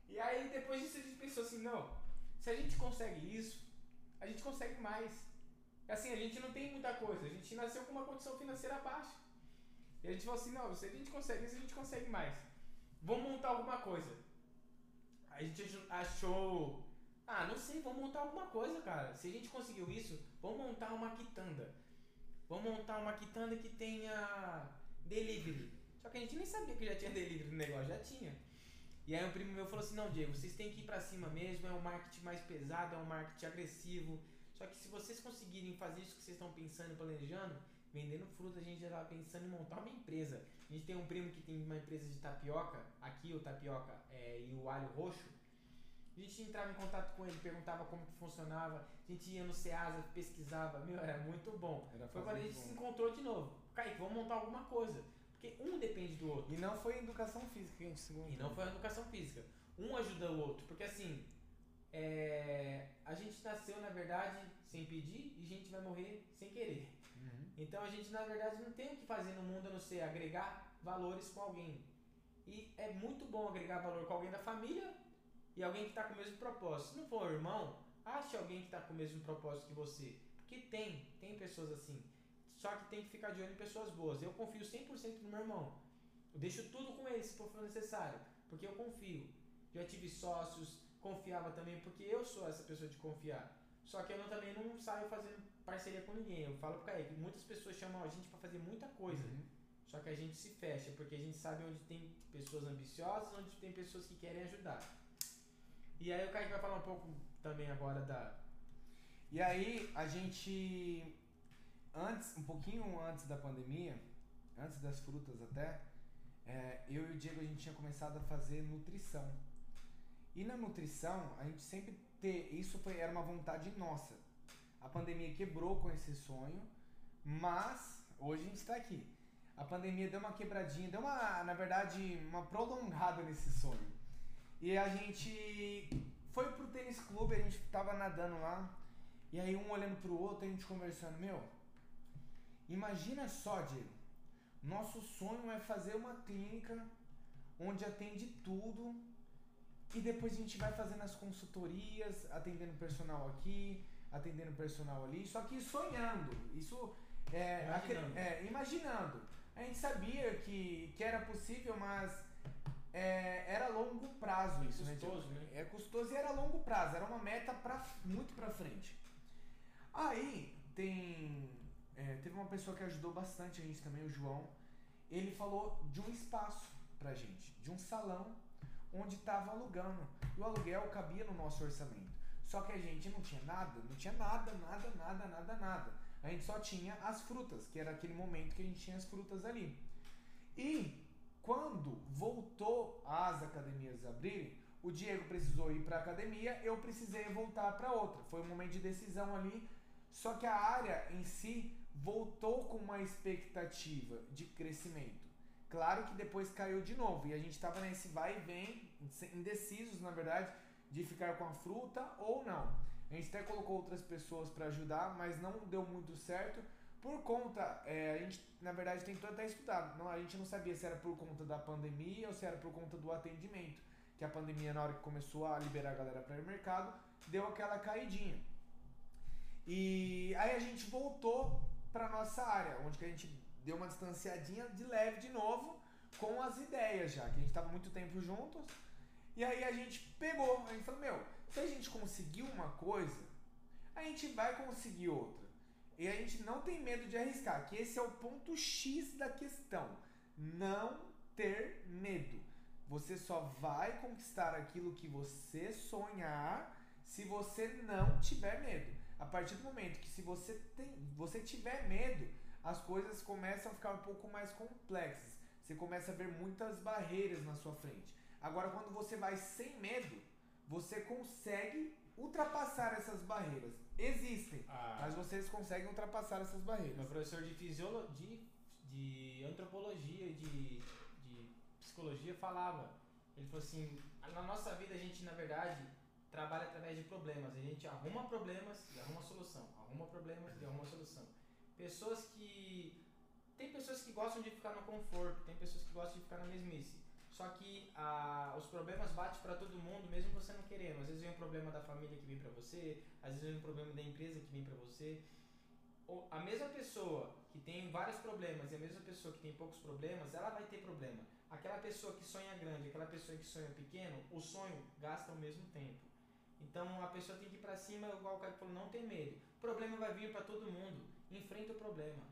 E aí depois disso a gente pensou assim, não, se a gente consegue isso, a gente consegue mais. Assim, a gente não tem muita coisa, a gente nasceu com uma condição financeira baixa. E a gente falou assim, não, se a gente consegue isso, a gente consegue mais. Vamos montar alguma coisa. A gente ach- achou, ah, não sei, vamos montar alguma coisa, cara. Se a gente conseguiu isso, vamos montar uma quitanda. Vamos montar uma quitanda que tenha delivery. Só que a gente nem sabia que já tinha delivery no negócio, já tinha. E aí um primo meu falou assim, não, Diego, vocês têm que ir pra cima mesmo, é um marketing mais pesado, é um marketing agressivo. Só que se vocês conseguirem fazer isso que vocês estão pensando e planejando, vendendo fruta, a gente já tava pensando em montar uma empresa. A gente tem um primo que tem uma empresa de tapioca, aqui o tapioca é, e o alho roxo. A gente entrava em contato com ele, perguntava como que funcionava, a gente ia no Ceasa, pesquisava, meu, era muito bom. Era Foi quando a gente bom. se encontrou de novo. Kaique, vamos montar alguma coisa. Porque um depende do outro. E não foi educação física que a gente se E não foi educação física. Um ajuda o outro. Porque assim, é, a gente nasceu, na verdade, sem pedir e a gente vai morrer sem querer. Uhum. Então a gente, na verdade, não tem o que fazer no mundo a não ser agregar valores com alguém. E é muito bom agregar valor com alguém da família e alguém que está com o mesmo propósito. Se não for irmão, ache alguém que está com o mesmo propósito que você. Porque tem, tem pessoas assim. Só que tem que ficar de olho em pessoas boas. Eu confio 100% no meu irmão. Eu deixo tudo com ele se for necessário. Porque eu confio. Já tive sócios, confiava também, porque eu sou essa pessoa de confiar. Só que eu não- também não saio fazendo parceria com ninguém. Eu falo pro Kaique, muitas pessoas chamam a gente pra fazer muita coisa. Uhum. Só que a gente se fecha, porque a gente sabe onde tem pessoas ambiciosas, onde tem pessoas que querem ajudar. E aí o Kaique vai falar um pouco também agora da. E aí a gente antes, um pouquinho antes da pandemia, antes das frutas até, é, eu e o Diego a gente tinha começado a fazer nutrição. E na nutrição a gente sempre ter, isso foi era uma vontade nossa. A pandemia quebrou com esse sonho, mas hoje a gente está aqui. A pandemia deu uma quebradinha, deu uma, na verdade, uma prolongada nesse sonho. E a gente foi pro tênis clube, a gente tava nadando lá, e aí um olhando pro outro, a gente conversando, meu, imagina só, Diego, nosso sonho é fazer uma clínica onde atende tudo e depois a gente vai fazendo as consultorias, atendendo personal aqui, atendendo personal ali, só que sonhando, isso é, Imaginando. é, imaginando. A gente sabia que, que era possível, mas é, era longo prazo isso, né? Custoso, né? É custoso e era longo prazo, era uma meta pra, muito pra frente. Aí tem. é, teve uma pessoa que ajudou bastante a gente também, o João. ele falou de um espaço pra gente, de um salão onde estava alugando. E o aluguel cabia no nosso orçamento. Só que a gente não tinha nada, não tinha nada, nada, nada, nada, nada. A gente só tinha as frutas, que era aquele momento que a gente tinha as frutas ali. E quando voltou as academias abrirem, o Diego precisou ir para academia, eu precisei voltar para outra. Foi um momento de decisão ali. Só que a área em si voltou com uma expectativa de crescimento. Claro que depois caiu de novo e a gente estava nesse vai e vem, indecisos na verdade, de ficar com a fruta ou não. A gente até colocou outras pessoas para ajudar, mas não deu muito certo por conta, é, a gente na verdade tentou até estudar, não, a gente não sabia se era por conta da pandemia ou se era por conta do atendimento, que a pandemia na hora que começou a liberar a galera para ir no mercado, deu aquela caidinha. E aí a gente voltou para nossa área, onde que a gente deu uma distanciadinha de leve de novo com as ideias já, que a gente estava muito tempo juntos. E aí a gente pegou, a gente falou, meu, se a gente conseguiu uma coisa, a gente vai conseguir outra. E a gente não tem medo de arriscar, que esse é o ponto X da questão. Não ter medo. Você só vai conquistar aquilo que você sonhar se você não tiver medo. A partir do momento que se você tem, você tiver medo, as coisas começam a ficar um pouco mais complexas. Você começa a ver muitas barreiras na sua frente. Agora, quando você vai sem medo, você consegue ultrapassar essas barreiras. Existem, ah. mas vocês conseguem ultrapassar essas barreiras. Meu professor de fisiologia, de, de antropologia, de, de psicologia falava. Ele falou assim: na nossa vida a gente, na verdade, trabalha através de problemas. A gente arruma problemas e arruma solução. Arruma problemas e arruma solução. Pessoas que. Tem pessoas que gostam de ficar no conforto, tem pessoas que gostam de ficar na mesmice. Só que ah, os problemas batem para todo mundo, mesmo você não querendo. Às vezes vem um problema da família que vem para você, às vezes vem um problema da empresa que vem para você. Ou a mesma pessoa que tem vários problemas e a mesma pessoa que tem poucos problemas, ela vai ter problema. Aquela pessoa que sonha grande, aquela pessoa que sonha pequeno, o sonho gasta o mesmo tempo. Então a pessoa tem que ir para cima, igual o cara falou, não tem medo. O problema vai vir para todo mundo. Enfrenta o problema,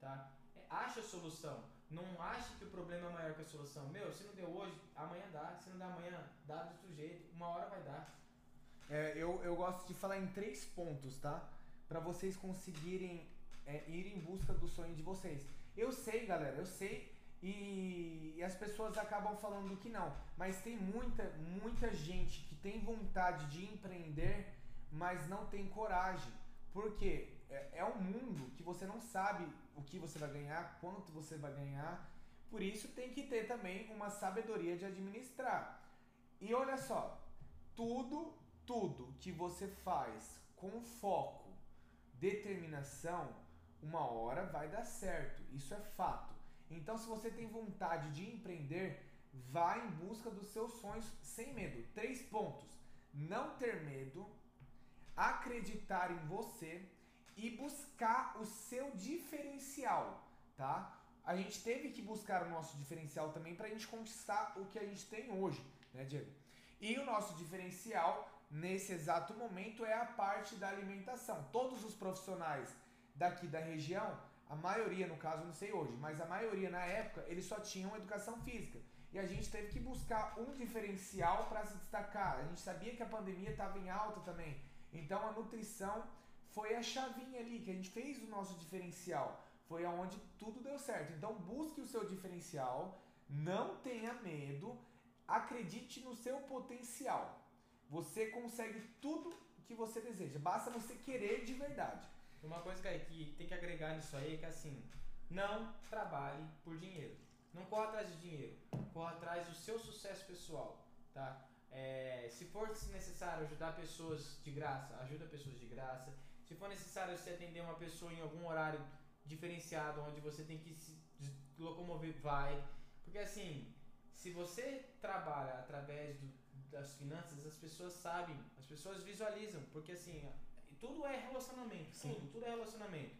tá? É, acha a solução. Não ache que o problema é maior que a solução. Meu, se não deu hoje, amanhã dá. Se não dá amanhã, dá do outro jeito. Uma hora vai dar. É, eu, eu gosto de falar em três pontos, tá? Para vocês conseguirem é, ir em busca do sonho de vocês. Eu sei, galera, eu sei. E, e as pessoas acabam falando que não. Mas tem muita, muita gente que tem vontade de empreender, mas não tem coragem. Por quê? é, é um mundo que você não sabe o que você vai ganhar, quanto você vai ganhar. Por isso tem que ter também uma sabedoria de administrar. E olha só, tudo, tudo que você faz com foco, determinação, uma hora vai dar certo. Isso é fato. Então, se você tem vontade de empreender, vá em busca dos seus sonhos sem medo. Três pontos: não ter medo, acreditar em você e buscar o seu diferencial, tá? A gente teve que buscar o nosso diferencial também para a gente conquistar o que a gente tem hoje, né, Diego? E o nosso diferencial nesse exato momento é a parte da alimentação. Todos os profissionais daqui da região, a maioria, no caso, não sei hoje, mas a maioria na época, eles só tinham educação física. E a gente teve que buscar um diferencial para se destacar. A gente sabia que a pandemia estava em alta também. Então a nutrição foi a chavinha ali que a gente fez o nosso diferencial. Foi aonde tudo deu certo. Então busque o seu diferencial, não tenha medo, acredite no seu potencial. Você consegue tudo que você deseja. Basta você querer de verdade. Uma coisa que tem que agregar nisso aí é que assim, não trabalhe por dinheiro. Não corra atrás de dinheiro. Corra atrás do seu sucesso pessoal, tá? É, se for necessário ajudar pessoas de graça, ajuda pessoas de graça. Se for necessário você atender uma pessoa em algum horário diferenciado, onde você tem que se locomover, vai. Porque assim, se você trabalha através do, das finanças, as pessoas sabem, as pessoas visualizam, porque assim, tudo é relacionamento, Sim. tudo, tudo é relacionamento.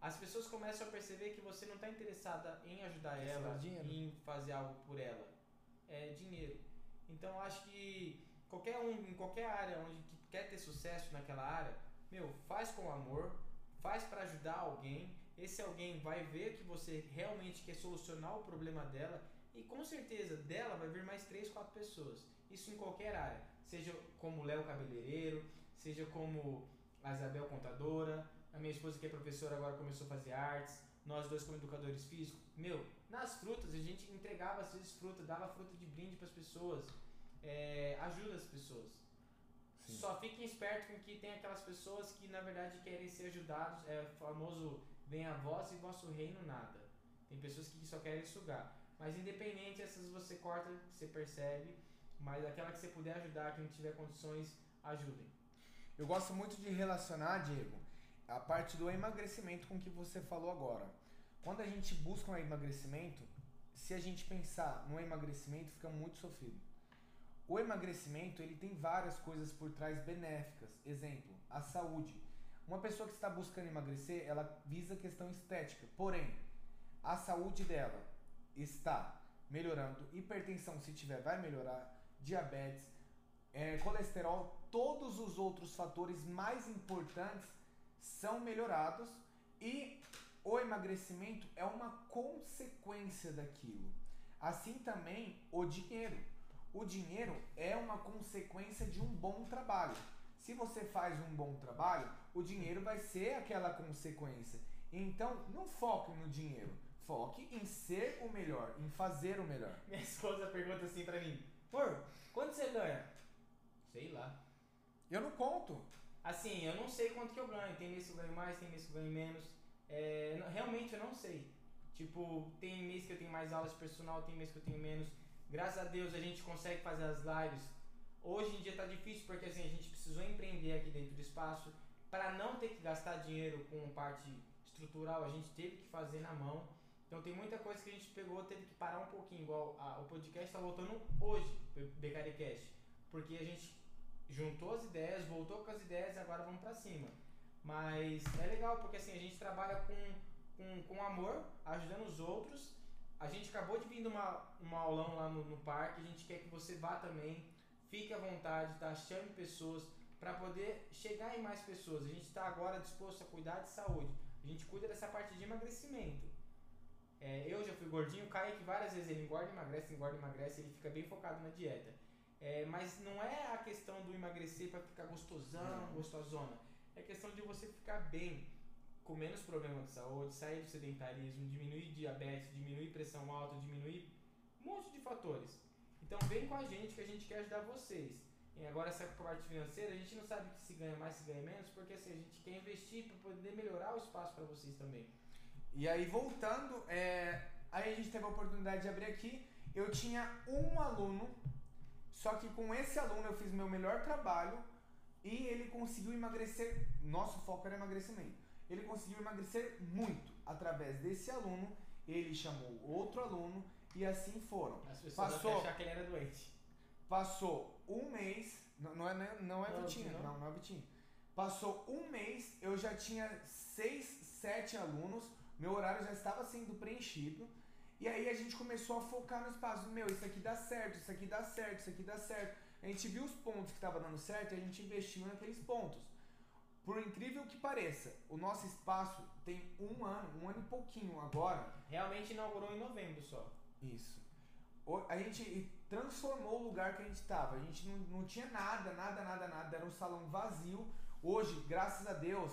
As pessoas começam a perceber que você não está interessada em ajudar ela, em fazer algo por ela. É dinheiro. Então acho que qualquer um, em qualquer área onde quer ter sucesso naquela área, meu, faz com amor, faz para ajudar alguém esse alguém vai ver que você realmente quer solucionar o problema dela e com certeza dela vai vir mais três, quatro pessoas. Isso em qualquer área, seja como Léo cabeleireiro, seja como a Isabel contadora, a minha esposa que é professora agora começou a fazer artes, nós dois como educadores físicos. Meu, nas frutas a gente entregava às vezes fruta, dava fruta de brinde para as pessoas, é, ajuda as pessoas. Sim. Só fiquem espertos com que tem aquelas pessoas que na verdade querem ser ajudados, é famoso vem a voz e vosso reino nada. Tem pessoas que só querem sugar. Mas independente, essas você corta, você percebe. Mas aquela que você puder ajudar, que não tiver condições, ajudem. Eu gosto muito de relacionar, Diego, a parte do emagrecimento com o que você falou agora. Quando a gente busca um emagrecimento, se a gente pensar no emagrecimento, fica muito sofrido. O emagrecimento ele tem várias coisas por trás benéficas. Exemplo, a saúde. Uma pessoa que está buscando emagrecer, ela visa a questão estética. Porém, a saúde dela está melhorando. Hipertensão, se tiver, vai melhorar. Diabetes, é, colesterol, todos os outros fatores mais importantes são melhorados e o emagrecimento é uma consequência daquilo. Assim também o dinheiro. O dinheiro é uma consequência de um bom trabalho. Se você faz um bom trabalho, o dinheiro vai ser aquela consequência. Então, não foque no dinheiro. Foque em ser o melhor, em fazer o melhor. (laughs) Minha esposa pergunta assim pra mim: Por, quanto você ganha? Sei lá. Eu não conto. Assim, eu não sei quanto que eu ganho. Tem mês que eu ganho mais, tem mês que eu ganho menos. É, realmente eu não sei. Tipo, tem mês que eu tenho mais aulas de personal, tem mês que eu tenho menos. Graças a Deus a gente consegue fazer as lives Hoje em dia está difícil porque assim, a gente precisou empreender aqui dentro do espaço para não ter que gastar dinheiro com parte estrutural, a gente teve que fazer na mão. Então tem muita coisa que a gente pegou, teve que parar um pouquinho, igual a, o podcast está voltando hoje, BKDcast, porque a gente juntou as ideias, voltou com as ideias e agora vamos para cima. Mas é legal porque assim, a gente trabalha com, com, com amor, ajudando os outros. A gente acabou de vir uma, uma aulão lá no, no parque, a gente quer que você vá também Fique à vontade, tá? Chame pessoas para poder chegar em mais pessoas. A gente está agora disposto a cuidar de saúde. A gente cuida dessa parte de emagrecimento. É, eu já fui gordinho, o Kaique várias vezes ele engorda, emagrece, engorda, emagrece, ele fica bem focado na dieta. É, mas não é a questão do emagrecer para ficar gostosão, gostosona. É questão de você ficar bem, com menos problemas de saúde, sair do sedentarismo, diminuir diabetes, diminuir pressão alta, diminuir um monte de fatores. Então vem com a gente que a gente quer ajudar vocês. E agora essa parte financeira, a gente não sabe se ganha mais, se ganha menos, porque assim, a gente quer investir para poder melhorar o espaço para vocês também. E aí voltando, é, aí a gente teve a oportunidade de abrir aqui. Eu tinha um aluno, só que com esse aluno eu fiz meu melhor trabalho e ele conseguiu emagrecer. Nosso foco era emagrecimento. Ele conseguiu emagrecer muito através desse aluno. Ele chamou outro aluno e assim foram. As pessoas Passou, achar que ele era doente. Passou um mês, não, não é, não é não, Vitinho, não? não, não é Vitinho. Passou um mês, eu já tinha seis, sete alunos, meu horário já estava sendo preenchido. E aí a gente começou a focar no espaço. Meu, isso aqui dá certo, isso aqui dá certo, isso aqui dá certo. A gente viu os pontos que estavam dando certo e a gente investiu naqueles pontos. Por incrível que pareça, o nosso espaço tem um ano, um ano e pouquinho agora. Realmente inaugurou em novembro só. Isso. A gente transformou o lugar que a gente estava. A gente não, não tinha nada, nada, nada, nada. Era um salão vazio. Hoje, graças a Deus,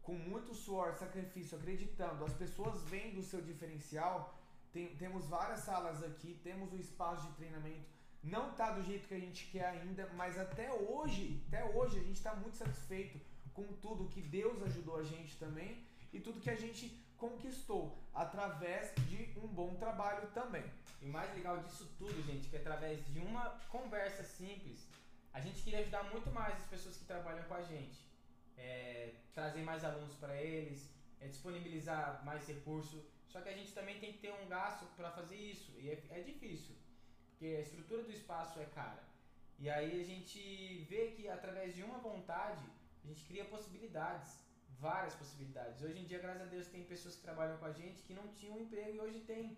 com muito suor, sacrifício, acreditando, as pessoas vendo o seu diferencial. Tem, temos várias salas aqui, temos o espaço de treinamento. Não está do jeito que a gente quer ainda, mas até hoje, até hoje a gente está muito satisfeito com tudo que Deus ajudou a gente também e tudo que a gente conquistou através de um bom trabalho também. E o mais legal disso tudo, gente, que através de uma conversa simples, a gente queria ajudar muito mais as pessoas que trabalham com a gente. É, trazer mais alunos para eles, é, disponibilizar mais recursos. Só que a gente também tem que ter um gasto para fazer isso. E é, é difícil, porque a estrutura do espaço é cara. E aí a gente vê que através de uma vontade, a gente cria possibilidades várias possibilidades. Hoje em dia, graças a Deus, tem pessoas que trabalham com a gente que não tinham emprego e hoje tem.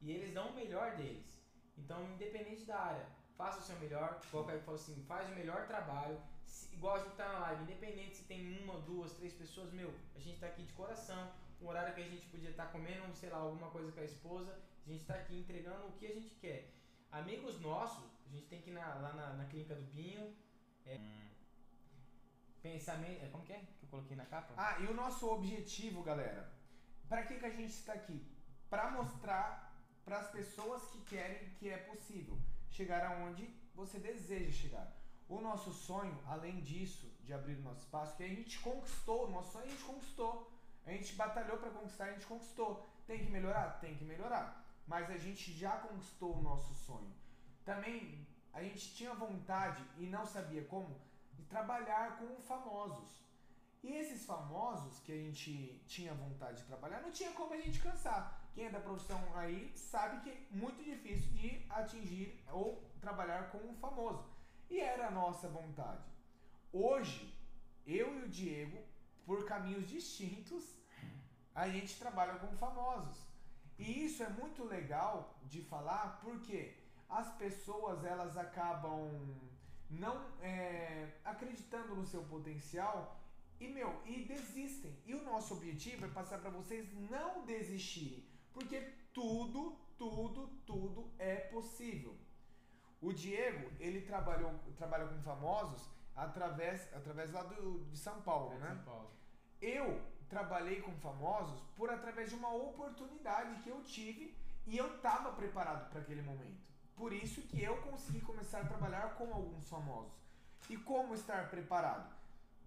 E eles dão o melhor deles. Então, independente da área, faça o seu melhor. Igual o assim, faz o melhor trabalho. Se, igual a gente tá na live, independente se tem uma, duas, três pessoas, meu, a gente tá aqui de coração. um horário que a gente podia estar comendo, sei lá, alguma coisa com a esposa. A gente está aqui entregando o que a gente quer. Amigos nossos, a gente tem que ir na, lá na, na clínica do Pinho. É, pensamento. é, Como que é que eu coloquei na capa? Ah, e o nosso objetivo, galera, para que, que a gente está aqui? Para mostrar para as pessoas que querem que é possível chegar aonde você deseja chegar. O nosso sonho, além disso, de abrir o nosso espaço, que a gente conquistou, o nosso sonho a gente conquistou. A gente batalhou para conquistar, a gente conquistou. Tem que melhorar? Tem que melhorar. Mas a gente já conquistou o nosso sonho. Também a gente tinha vontade e não sabia como de trabalhar com famosos. E esses famosos que a gente tinha vontade de trabalhar, não tinha como a gente cansar. Quem é da profissão aí sabe que é muito difícil de atingir ou trabalhar com um famoso. E era a nossa vontade. Hoje, eu e o Diego, por caminhos distintos, a gente trabalha com famosos. E isso é muito legal de falar porque as pessoas elas acabam não é, acreditando no seu potencial e meu e desistem. E o nosso objetivo é passar para vocês não desistirem, porque tudo, tudo, tudo é possível. O Diego ele trabalhou trabalha com famosos através através lá do, de São Paulo, É, né? São Paulo. Eu trabalhei com famosos por através de uma oportunidade que eu tive e eu estava preparado para aquele momento. Por isso que eu consegui começar a trabalhar com alguns famosos. E como estar preparado?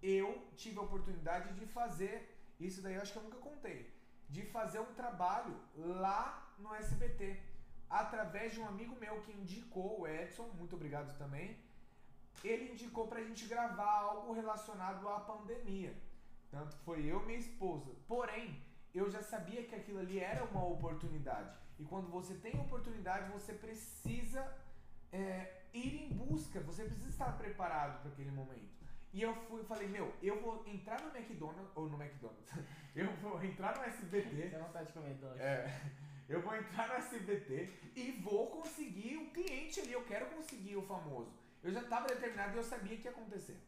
Eu tive a oportunidade de fazer, isso daí eu acho que eu nunca contei, de fazer um trabalho lá no SBT, através de um amigo meu que indicou, o Edson, muito obrigado também. Ele indicou pra gente gravar algo relacionado à pandemia. Tanto foi eu e minha esposa. Porém, eu já sabia que aquilo ali era uma oportunidade. E quando você tem oportunidade, você precisa é, ir em busca, você precisa estar preparado para aquele momento. E eu fui falei, meu, eu vou entrar no McDonald's, ou no McDonald's, (laughs) eu vou entrar no SBT, Tem vontade de comer doce. é, eu vou entrar no SBT e vou conseguir o cliente ali, eu quero conseguir o famoso. Eu já estava determinado e eu sabia que ia acontecer.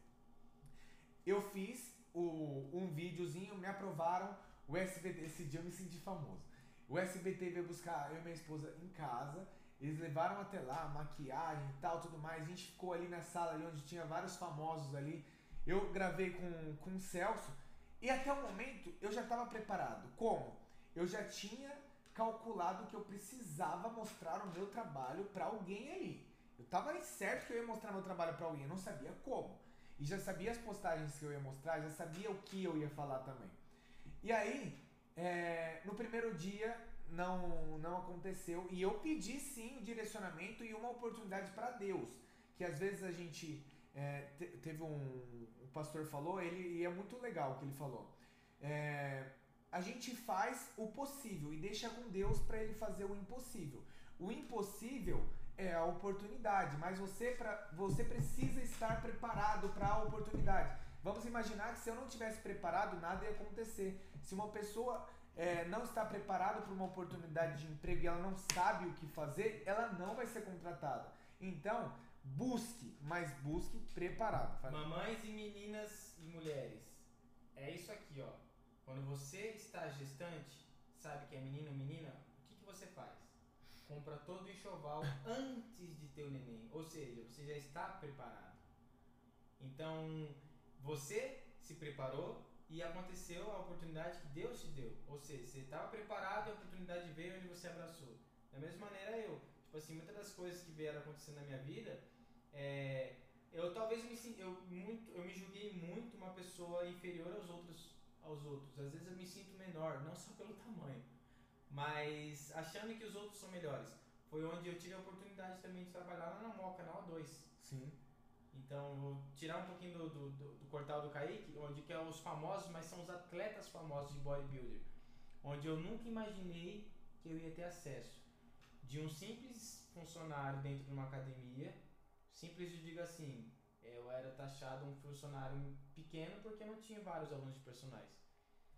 Eu fiz o, um videozinho, me aprovaram, o SBT, esse dia eu me senti famoso. O SBT veio buscar eu e minha esposa em casa, eles levaram até lá, maquiagem e tal, tudo mais. A gente ficou ali na sala ali onde tinha vários famosos ali. Eu gravei com, com o Celso e até o momento eu já estava preparado. Como? Eu já tinha calculado que eu precisava mostrar o meu trabalho para alguém ali. Eu tava certo que eu ia mostrar meu trabalho para alguém, eu não sabia como. E já sabia as postagens que eu ia mostrar, já sabia o que eu ia falar também. E aí, é, no primeiro dia não, não aconteceu e eu pedi sim direcionamento e uma oportunidade para Deus. Que às vezes a gente é, te- teve um, o pastor falou, ele e é muito legal o que ele falou. É, a gente faz o possível e deixa com Deus para ele fazer o impossível. O impossível é a oportunidade, mas você, pra, você precisa estar preparado para a oportunidade. Vamos imaginar que se eu não tivesse preparado, nada ia acontecer. Se uma pessoa é, não está preparada para uma oportunidade de emprego e ela não sabe o que fazer, ela não vai ser contratada. Então, busque, mas busque preparado. Fala. Mamães e meninas e mulheres. É isso aqui, ó. Quando você está gestante, sabe que é menino ou menina, o que, que você faz? Compra todo o enxoval (laughs) antes de ter o neném. Ou seja, você já está preparado. Então, você se preparou e aconteceu a oportunidade que Deus te deu. Ou seja, você estava preparado e a oportunidade veio onde você abraçou. Da mesma maneira eu. Tipo assim, muitas das coisas que vieram acontecendo na minha vida, é, eu talvez me eu muito eu me julguei muito uma pessoa inferior aos outros aos outros. Às vezes eu me sinto menor, não só pelo tamanho, mas achando que os outros são melhores. Foi onde eu tive a oportunidade também de trabalhar lá na Moca, na O2. Sim. Então, vou tirar um pouquinho do, do, do, do Cortal do Kaique, onde que é os famosos, mas são os atletas famosos de bodybuilder. Onde eu nunca imaginei que eu ia ter acesso. De um simples funcionário dentro de uma academia, simples eu digo assim, eu era taxado um funcionário pequeno porque não tinha vários alunos de personagens.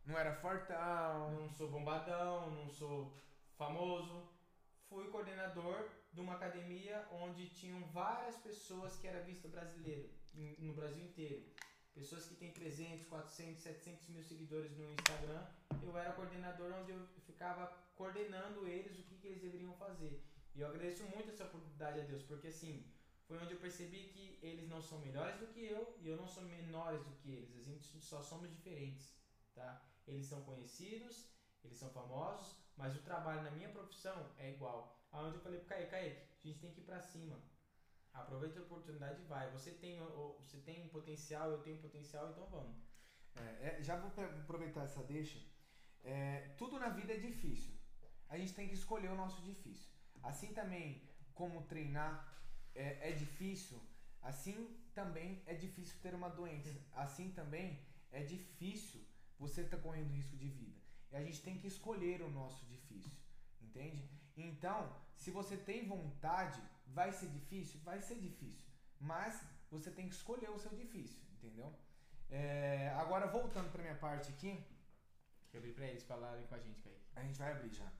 Não era fortão. Não sou bombadão, não sou famoso. Fui coordenador de uma academia onde tinham várias pessoas que era visto brasileiro, no Brasil inteiro. Pessoas que têm 300, 400, 700 mil seguidores no Instagram. Eu era coordenador onde eu ficava coordenando eles o que, que eles deveriam fazer. E eu agradeço muito essa oportunidade a Deus, porque assim, foi onde eu percebi que eles não são melhores do que eu e eu não sou menores do que eles. A gente só somos diferentes, tá? Eles são conhecidos, eles são famosos, mas o trabalho na minha profissão é igual. Aonde eu falei pro Kaique, Kaique, a gente tem que ir pra cima. Aproveita a oportunidade e vai. Você tem, você tem potencial, eu tenho potencial, então vamos. É, é, já vou aproveitar essa deixa. É, tudo na vida é difícil. A gente tem que escolher o nosso difícil. Assim também como treinar é, é difícil, assim também é difícil ter uma doença. Assim também é difícil você estar tá correndo risco de vida. E a gente tem que escolher o nosso difícil, entende? Então, se você tem vontade, vai ser difícil? Vai ser difícil. Mas você tem que escolher o seu difícil, entendeu? É, agora, voltando para minha parte aqui. Eu abri para eles falarem com a gente, Kaique. A gente vai abrir já.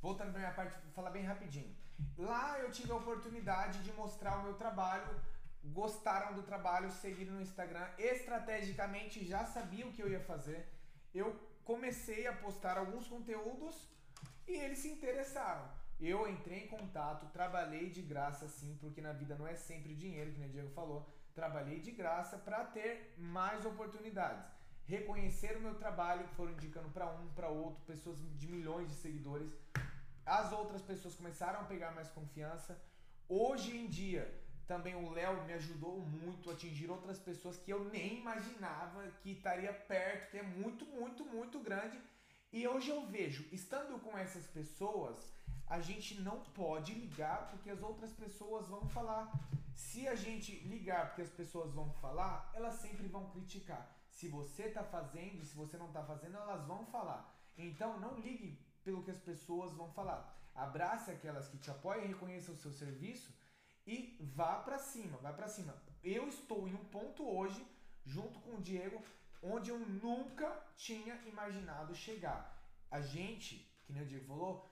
Voltando para minha parte, vou falar bem rapidinho. Lá eu tive a oportunidade de mostrar o meu trabalho. Gostaram do trabalho, seguiram no Instagram. Estrategicamente já sabia o que eu ia fazer. Eu comecei a postar alguns conteúdos e eles se interessaram. Eu entrei em contato, trabalhei de graça sim, porque na vida não é sempre dinheiro, que o Diego falou trabalhei de graça para ter mais oportunidades. Reconhecer o meu trabalho, foram indicando para um, para outro, pessoas de milhões de seguidores. As outras pessoas começaram a pegar mais confiança. Hoje em dia, também o Léo me ajudou muito a atingir outras pessoas que eu nem imaginava que estaria perto, que é muito, muito, muito grande. E hoje eu vejo, estando com essas pessoas, a gente não pode ligar porque as outras pessoas vão falar. Se a gente ligar porque as pessoas vão falar, elas sempre vão criticar. Se você está fazendo, se você não está fazendo, elas vão falar. Então não ligue pelo que as pessoas vão falar. Abrace aquelas que te apoiam, reconheça o seu serviço e vá para cima, vai para cima. Eu estou em um ponto hoje, junto com o Diego, onde eu nunca tinha imaginado chegar. A gente, que nem o Diego falou,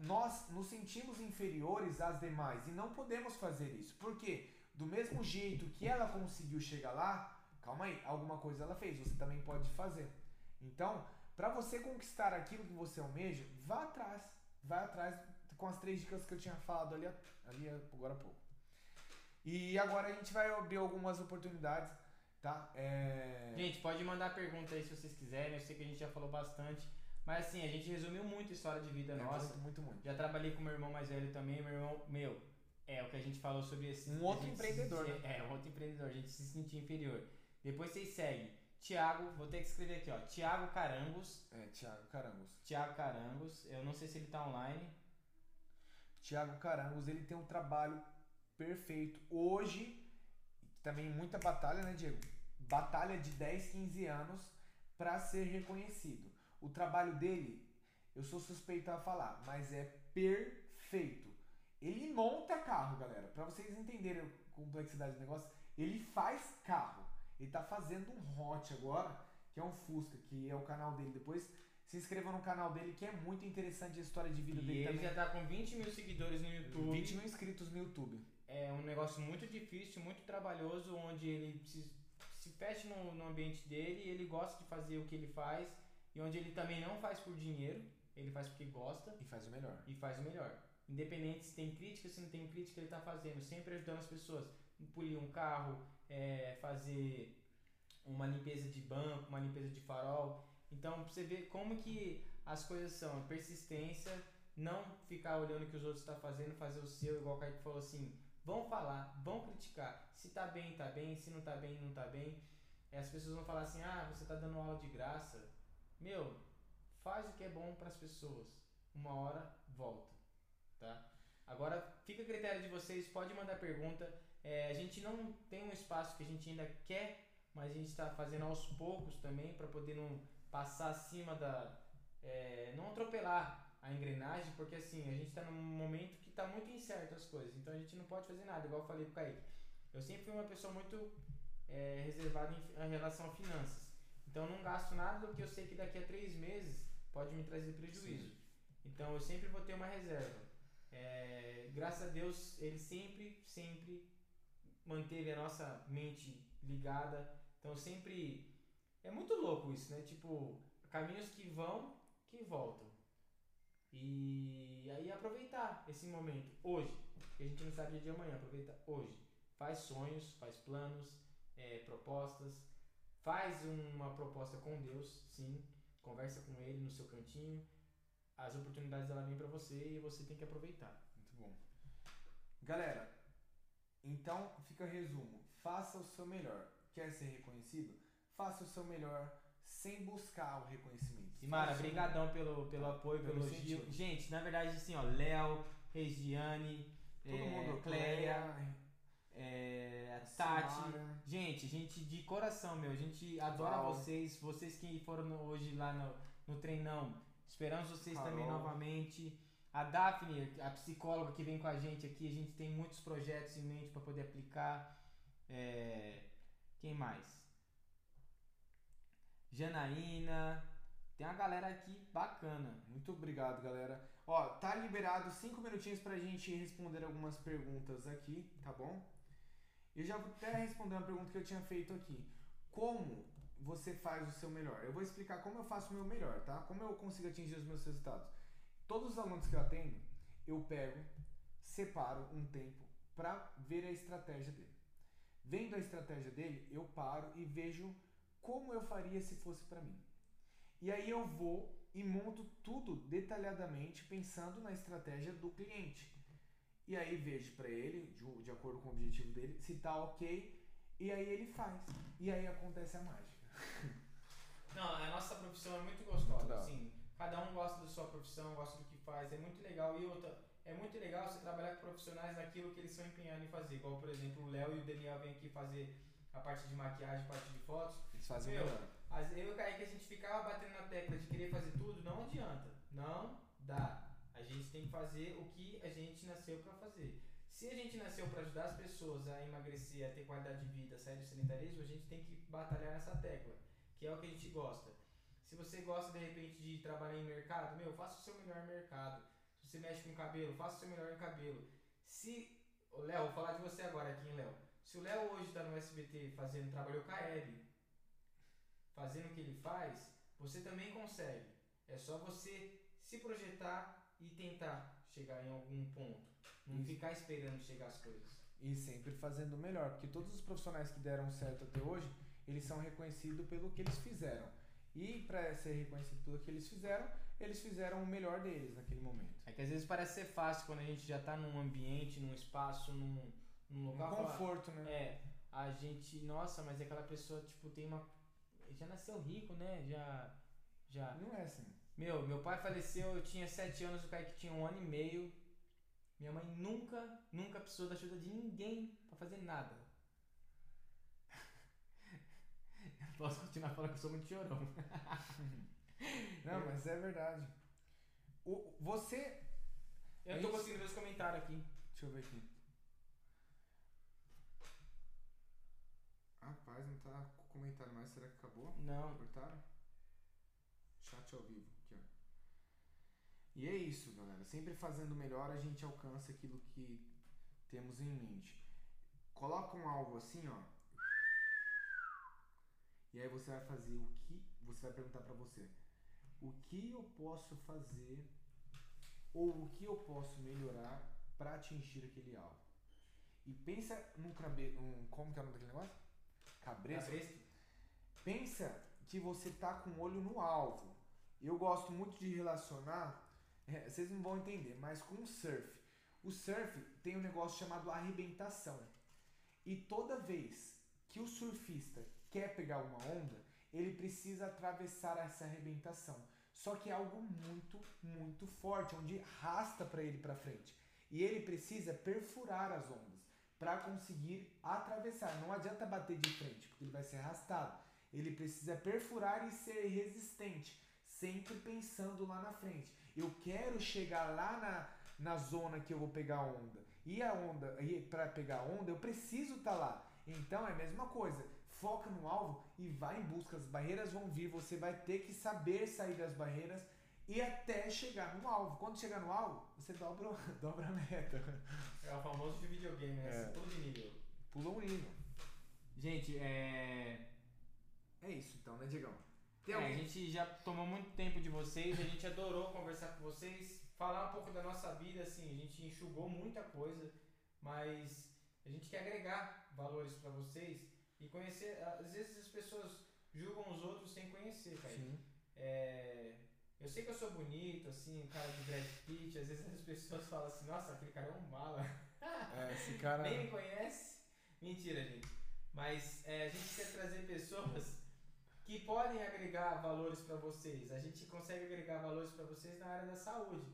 nós nos sentimos inferiores às demais e não podemos fazer isso. Porque do mesmo jeito que ela conseguiu chegar lá, calma aí, alguma coisa ela fez, você também pode fazer. Então, para você conquistar aquilo que você almeja, vá atrás, vá atrás com as três dicas que eu tinha falado ali, ali agora há pouco. E agora a gente vai abrir algumas oportunidades, tá? É... Gente, pode mandar pergunta aí se vocês quiserem. Eu sei que a gente já falou bastante. Mas assim, a gente resumiu muito a história de vida é, nossa. Muito, muito, muito. Já trabalhei com meu irmão mais velho também, meu irmão, meu, é o que a gente falou sobre esse. Um outro empreendedor, se, né? É, um outro empreendedor, a gente se sentir inferior. Depois vocês seguem. Tiago, vou ter que escrever aqui, ó. Tiago Carangos. É, Tiago Carangos. Tiago Carangos. Eu não sei se ele tá online. Tiago Carangos, ele tem um trabalho perfeito. Hoje, também muita batalha, né, Diego? Batalha de 10, 15 anos para ser reconhecido. O trabalho dele, eu sou suspeito a falar, mas é perfeito. Ele monta carro, galera. Para vocês entenderem a complexidade do negócio, ele faz carro. Ele tá fazendo um Hot agora, que é um Fusca, que é o canal dele. Depois se inscreva no canal dele, que é muito interessante a história de vida e dele ele também. já tá com 20 mil seguidores no YouTube. 20 mil inscritos no YouTube. É um negócio muito difícil, muito trabalhoso, onde ele se, se fecha no, no ambiente dele, ele gosta de fazer o que ele faz e onde ele também não faz por dinheiro, ele faz porque gosta. E faz o melhor. E faz o melhor. Independente se tem crítica, se não tem crítica, ele está fazendo, sempre ajudando as pessoas. Polir um carro, é, fazer uma limpeza de banco, uma limpeza de farol. Então, você vê como que as coisas são. Persistência, não ficar olhando o que os outros estão tá fazendo, fazer o seu, igual o Kaique falou assim. Vão falar, vão criticar. Se tá bem, tá bem. Se não tá bem, não tá bem. As pessoas vão falar assim: ah, você tá dando aula de graça meu, faz o que é bom para as pessoas. Uma hora volta, tá? Agora fica a critério de vocês, pode mandar pergunta. É, a gente não tem um espaço que a gente ainda quer, mas a gente está fazendo aos poucos também para poder não passar acima da, é, não atropelar a engrenagem, porque assim a gente está num momento que está muito incerto as coisas, então a gente não pode fazer nada, igual eu falei pro Kaique. Eu sempre fui uma pessoa muito é, reservada em, em relação a finanças. Então eu não gasto nada do que eu sei que daqui a três meses pode me trazer prejuízo. Sim. Então eu sempre vou ter uma reserva. É, graças a Deus ele sempre, sempre manteve a nossa mente ligada. Então sempre é muito louco isso, né? Tipo caminhos que vão que voltam. E aí aproveitar esse momento, hoje, que a gente não sabe dia de amanhã, aproveita hoje. Faz sonhos, faz planos, é, propostas, faz uma proposta com Deus, sim, conversa com Ele no seu cantinho. As oportunidades ela vêm para você e você tem que aproveitar. Muito bom. Galera, então fica resumo. Faça o seu melhor. Quer ser reconhecido? Faça o seu melhor sem buscar o reconhecimento. E Mara, brigadão pelo, pelo apoio, pelo elogio. Gente, na verdade, assim, ó, Léo, Regiane, Todo é, mundo, Cleia, Cleia, é, a Tati. Gente, gente de coração, meu. A gente adora Val. vocês. Vocês que foram no- hoje lá no, no treinão. Esperamos vocês Carol. também novamente. A Daphne, a psicóloga que vem com a gente aqui, a gente tem muitos projetos em mente para poder aplicar. É, Quem mais? Janaína. Tem uma galera aqui bacana. Muito obrigado, galera. Ó, tá liberado cinco minutinhos pra gente responder algumas perguntas aqui, tá bom? Eu já vou até responder uma pergunta que eu tinha feito aqui. Como você faz o seu melhor? Eu vou explicar como eu faço o meu melhor, tá? Como eu consigo atingir os meus resultados. Todos os alunos que eu atendo, eu pego, separo um tempo pra ver a estratégia dele. Vendo a estratégia dele, eu paro e vejo como eu faria se fosse pra mim. E aí eu vou e monto tudo detalhadamente pensando na estratégia do cliente. E aí vejo pra ele, de, de acordo com o objetivo dele, se tá ok, e aí ele faz. E aí acontece a mágica. (laughs) Não, a nossa profissão é muito gostosa. Muito assim, cada um gosta da sua profissão, gosta do que faz, é muito legal. E outra, é muito legal você trabalhar com profissionais naquilo que eles são empenhados em fazer. Igual, por exemplo, o Léo e o Daniel vêm aqui fazer a parte de maquiagem, a parte de fotos. Eles fazem Meu, melhor. As- Eu e o Kaique, a gente ficava batendo na tecla de querer fazer tudo, não adianta. Não dá. A gente tem que fazer o que a gente nasceu pra fazer. Se a gente nasceu pra ajudar as pessoas a emagrecer, a ter qualidade de vida, a sair do sedentarismo, a gente tem que batalhar nessa tecla, que é o que a gente gosta. Se você gosta de repente de trabalhar em mercado, meu, faça o seu melhor mercado. Se você mexe com cabelo, faça o seu melhor em cabelo. Se. Léo, vou falar de você agora aqui, hein, Léo? Se o Léo hoje tá no SBT fazendo, trabalhou com a Hebe, fazendo o que ele faz, você também consegue. É só você se projetar e tentar chegar em algum ponto. Não Isso. ficar esperando chegar as coisas. E sempre fazendo o melhor, porque todos os profissionais que deram certo até hoje, eles são reconhecidos pelo que eles fizeram. E para ser reconhecido pelo que eles fizeram, eles fizeram o melhor deles naquele momento. É que às vezes parece ser fácil quando a gente já tá num ambiente, num espaço, num, num Um local. falar, conforto, né? É, a gente, nossa, mas aquela pessoa, tipo, tem uma. Já nasceu rico, né? Já. Já. Não é assim. Meu, meu pai faleceu, eu tinha 7 anos, o Kaique tinha um ano e meio. Minha mãe nunca, nunca precisou da ajuda de ninguém pra fazer nada. (laughs) Eu posso continuar falando que eu sou muito chorão. (laughs) Não, mas é verdade. O, você. Eu É não tô isso. conseguindo ver os comentários aqui. Deixa eu ver aqui. Rapaz, não tá com comentário mais. Será que acabou? Não. Cortaram? Chat ao vivo. E é isso, galera. Sempre fazendo melhor, a gente alcança aquilo que temos em mente. Coloca um alvo assim, ó. E aí você vai fazer o que. Você vai perguntar pra você: o que eu posso fazer ou o que eu posso melhorar pra atingir aquele alvo? E pensa num crabe, um, como que é o nome daquele negócio? Cabresto. Cabresto? Pensa que você tá com o olho no alvo. Eu gosto muito de relacionar, é, vocês não vão entender, mas com o surf. O surf tem um negócio chamado arrebentação. E toda vez que o surfista quer pegar uma onda, ele precisa atravessar essa arrebentação. Só que é algo muito, muito forte, onde arrasta para ele para frente. E ele precisa perfurar as ondas para conseguir atravessar. Não adianta bater de frente, porque ele vai ser arrastado. Ele precisa perfurar e ser resistente, sempre pensando lá na frente. Eu quero chegar lá na, na zona que eu vou pegar a onda. E a onda, e para pegar a onda, eu preciso estar lá. Então é a mesma coisa. Foca no alvo e vai em busca. As barreiras vão vir, você vai ter que saber sair das barreiras e até chegar no alvo. Quando chegar no alvo, você dobra, (laughs) dobra a meta. É o famoso de videogame, né? É. Pulo de nível. Pula um nível. Gente, é. É isso então, né, Diegão? É, a gente já tomou muito tempo de vocês, a gente adorou conversar com vocês, falar um pouco da nossa vida, assim, a gente enxugou muita coisa, mas a gente quer agregar valores pra vocês e conhecer. Às vezes as pessoas julgam os outros sem conhecer, cara. Sim. É, eu sei que eu sou bonito, assim, cara de Brad Pitt, às vezes as pessoas falam assim, nossa, aquele cara é um mala. (laughs) É, esse (laughs) cara. Nem me conhece. Mentira, gente. Mas é, a gente quer trazer pessoas que podem agregar valores para vocês. A gente consegue agregar valores para vocês na área da saúde.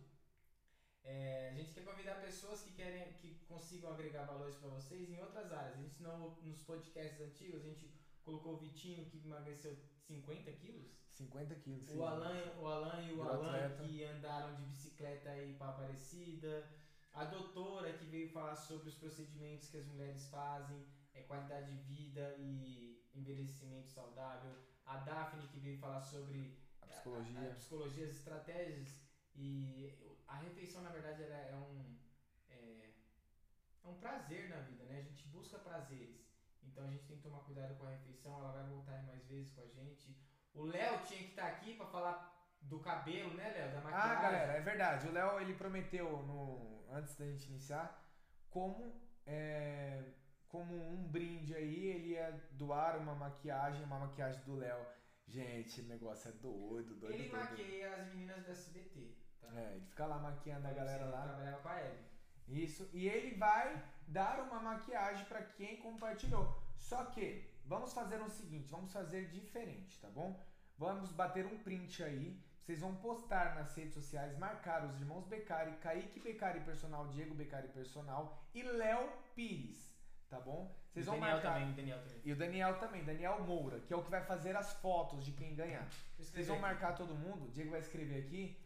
É, a gente quer convidar pessoas que querem que consigam agregar valores para vocês em outras áreas. A gente não nos podcasts antigos a gente colocou o Vitinho que emagreceu 50 quilos. 50 quilos. O Alan, o Alan e o Virou Alan atleta. que andaram de bicicleta aí para Aparecida. A doutora que veio falar sobre os procedimentos que as mulheres fazem, é, qualidade de vida e envelhecimento saudável. A Daphne que veio falar sobre A psicologia. a, a psicologia, as estratégias e a refeição na verdade ela é um é, é um prazer na vida, né? A gente busca prazeres. Então a gente tem que tomar cuidado com a refeição, ela vai voltar aí mais vezes com a gente. O Léo tinha que estar aqui para falar do cabelo, né, Léo? Da maquiagem. Ah, galera, é verdade. O Léo ele prometeu no antes da gente iniciar como é, como um brinde aí ele ia doar uma maquiagem, uma maquiagem do Léo. Gente, o negócio é doido, doido, Ele doido. maqueia as meninas do SBT. Tá? É, ele fica lá maquiando a galera lá. Trabalhava com a Hebe. Isso. E ele vai dar uma maquiagem para quem compartilhou. Só que vamos fazer o seguinte, vamos fazer diferente, tá bom? Vamos bater um print aí. Vocês vão postar nas redes sociais, marcar os irmãos Becari, Kaique Becari Personal, Diego Becari Personal e Léo Pires, tá bom? Vocês vão Daniel marcar. também, Daniel também. E o Daniel também, Daniel Moura, que é o que vai fazer as fotos de quem ganhar. Vocês vão marcar todo mundo, o Diego vai escrever aqui,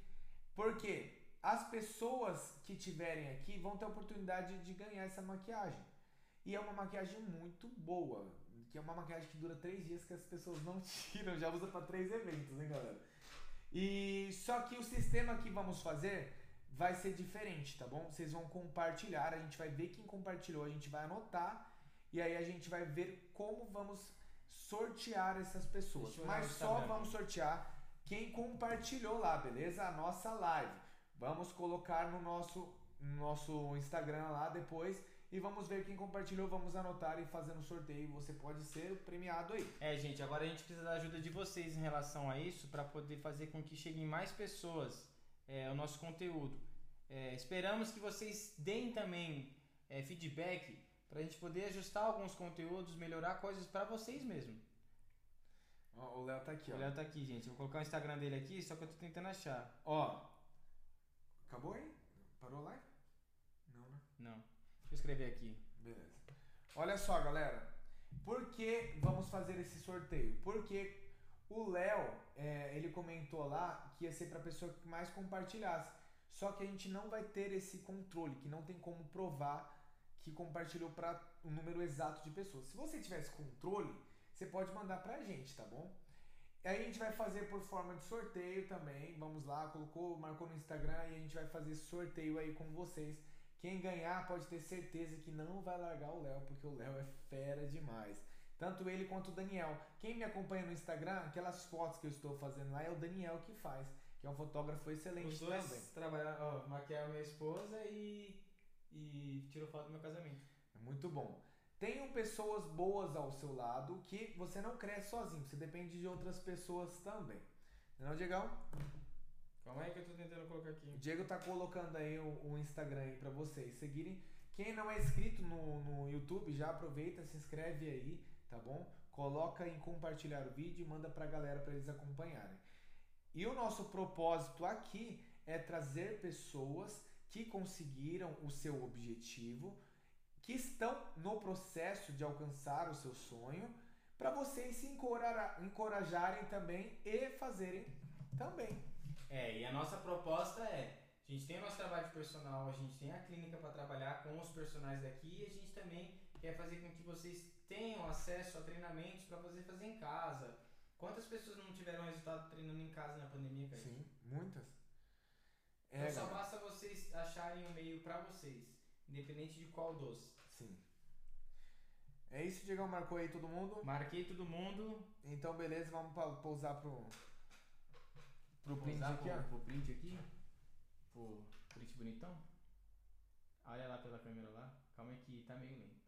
porque as pessoas que tiverem aqui vão ter a oportunidade de ganhar essa maquiagem. E é uma maquiagem muito boa, que é uma maquiagem que dura três dias que as pessoas não (laughs) tiram, já usa para três eventos, hein, galera? E só que o sistema que vamos fazer vai ser diferente, tá bom? Vocês vão compartilhar, a gente vai ver quem compartilhou, a gente vai anotar e aí a gente vai ver como vamos sortear essas pessoas. Mas só vamos sortear quem compartilhou lá, beleza? A nossa live. Vamos colocar no nosso, no nosso Instagram lá depois e vamos ver quem compartilhou, vamos anotar e fazer um sorteio. Você pode ser premiado aí. É, gente, agora a gente precisa da ajuda de vocês em relação a isso para poder fazer com que cheguem mais pessoas é, o nosso conteúdo. É, esperamos que vocês deem também é, feedback para a gente poder ajustar alguns conteúdos, melhorar coisas para vocês mesmo. Ó, o Léo tá aqui, O ó. Léo tá aqui, gente. Eu vou colocar o Instagram dele aqui, só que eu tô tentando achar. Ó. Acabou aí? Parou lá? Não, né? Não. Deixa eu escrever aqui. Beleza. Olha só, galera. Por que vamos fazer esse sorteio? Porque o Léo, é, ele comentou lá que ia ser para a pessoa que mais compartilhasse. Só que a gente não vai ter esse controle, que não tem como provar que compartilhou para o número exato de pessoas. Se você tivesse controle, você pode mandar pra gente, tá bom? E aí a gente vai fazer por forma de sorteio também. Vamos lá, colocou, marcou no Instagram e a gente vai fazer sorteio aí com vocês. Quem ganhar pode ter certeza que não vai largar o Léo, porque o Léo é fera demais. Tanto ele quanto o Daniel. Quem me acompanha no Instagram, aquelas fotos que eu estou fazendo lá é o Daniel que faz, que é um fotógrafo excelente Os dois também. trabalharam, ó, maquiaram minha esposa e, e tirou foto do meu casamento. É muito bom. Tenham pessoas boas ao seu lado que você não cresce sozinho, você depende de outras pessoas também. Não, Diegão? Calma aí que eu tô tentando colocar O aqui. Diego tá colocando aí o, o Instagram aí pra vocês seguirem. Quem não é inscrito no, no YouTube, já aproveita, se inscreve aí, tá bom? Coloca em compartilhar o vídeo e manda pra galera pra eles acompanharem. E o nosso propósito aqui é trazer pessoas que conseguiram o seu objetivo, que estão no processo de alcançar o seu sonho, para vocês se encora- encorajarem também e fazerem também. É, e a nossa proposta é, a gente tem o nosso trabalho de personal, a gente tem a clínica para trabalhar com os personagens daqui e a gente também quer fazer com que vocês tenham acesso a treinamentos para você fazer em casa. Quantas pessoas não tiveram resultado treinando em casa na pandemia, cara? Sim, muitas. Então É, só galera. basta vocês acharem um meio para vocês, independente de qual dos. Sim. É isso, Diegão? Marcou aí todo mundo? Marquei todo mundo. Então, beleza, vamos pa- pousar pro. Pro Vou print aqui, pro, ó. pro print aqui. Pro print bonitão. Olha lá pela câmera lá. Calma aí que tá meio lento.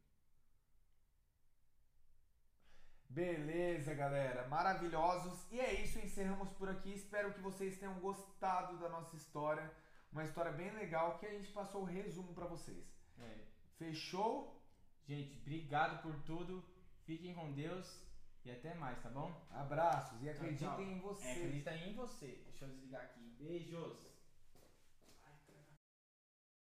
Beleza, galera. Maravilhosos. E é isso, encerramos por aqui. Espero que vocês tenham gostado da nossa história. Uma história bem legal que a gente passou o resumo pra vocês. É. Fechou? Gente, obrigado por tudo. Fiquem com Deus e até mais, tá bom? Abraços e acreditem em É, vocês. acredita em você. Deixa eu desligar aqui. Beijos.